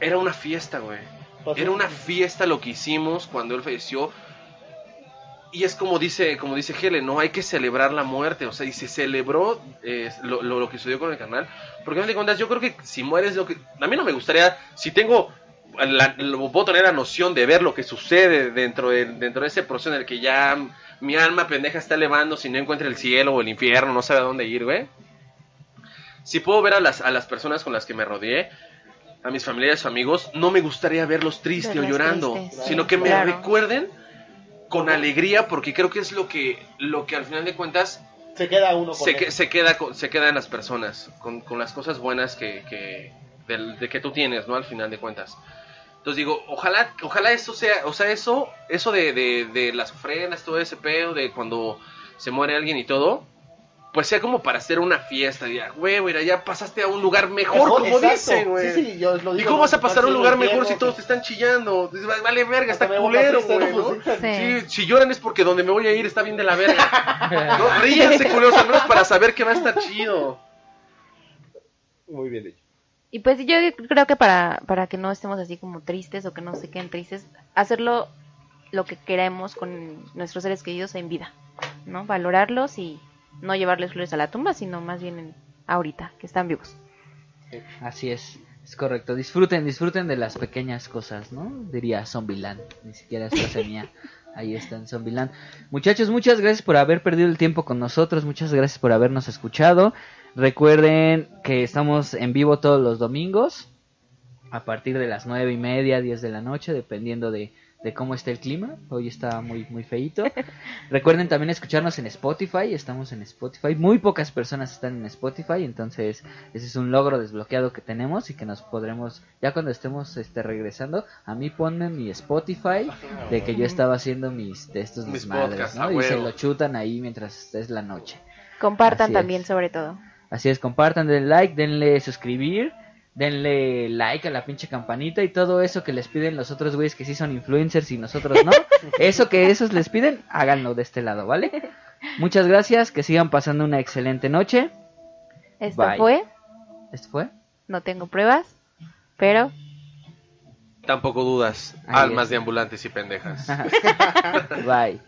era una fiesta, güey. Pasó- Era una fiesta lo que hicimos cuando él falleció. Y es como dice, como dice Helen, no hay que celebrar la muerte, o sea, y se celebró eh, lo, lo- lo que sucedió con el canal. Porque final de cuentas, yo creo que si mueres, lo que a mí no me gustaría, si tengo, la, lo- puedo tener la noción de ver lo que sucede dentro de, dentro de ese proceso en el que ya mi alma pendeja está elevando, si no encuentra el cielo o el infierno, no sabe a dónde ir, güey. Si puedo ver a las, a las personas con las que me rodeé, a mis familiares o amigos, no me gustaría verlos tristes o llorando, tristes, sino que me claro. recuerden con alegría, porque creo que es lo que, lo que al final de cuentas Se queda uno con se, que- se queda con- se queda en las personas, con, con las cosas buenas que, que del- de que tú tienes, ¿no? Al final de cuentas. Entonces digo, ojalá, ojalá eso sea, o sea, eso, eso de, de, de las ofrendas, todo ese pedo, de cuando se muere alguien y todo, pues sea como para hacer una fiesta, diga, güey, güey, ya pasaste a un lugar mejor, Mejor, como dicen, güey. Sí, sí, yo lo ¿Y digo cómo vas a pasar a un lugar mejor si todos te están chillando? Dices, Vale, verga, está culero, güey, ¿no? Sí. Sí, si lloran es porque donde me voy a ir está bien de la verga. No, ríanse, culeros, al menos para saber que va a estar chido. Muy bien dicho. Y pues yo creo que para, para que no estemos así como tristes o que no se queden tristes, hacerlo lo que queremos con nuestros seres queridos en vida, ¿no? Valorarlos y no llevarles flores a la tumba, sino más bien en ahorita, que están vivos. Así es, es correcto. Disfruten, disfruten de las pequeñas cosas, ¿no? Diría Zombieland, ni siquiera es mía. Ahí está en Zombieland. Muchachos, muchas gracias por haber perdido el tiempo con nosotros, muchas gracias por habernos escuchado. Recuerden que estamos en vivo todos los domingos a partir de las nueve y media, 10 de la noche, dependiendo de, de cómo esté el clima. Hoy está muy, muy feito. Recuerden también escucharnos en Spotify, estamos en Spotify. Muy pocas personas están en Spotify, entonces ese es un logro desbloqueado que tenemos y que nos podremos, ya cuando estemos este, regresando, a mí ponme mi Spotify de que yo estaba haciendo mis de estos Mis desmadres, podcasts, ¿no? a Y se lo chutan ahí mientras es la noche. Compartan Así también es. sobre todo. Así es, compartan, denle like, denle suscribir, denle like a la pinche campanita y todo eso que les piden los otros güeyes que sí son influencers y nosotros no. Eso que esos les piden, háganlo de este lado, ¿vale? Muchas gracias, que sigan pasando una excelente noche. Esto Bye. fue, ¿Esto fue? no tengo pruebas, pero Tampoco dudas, Ahí almas es. de ambulantes y pendejas. Bye.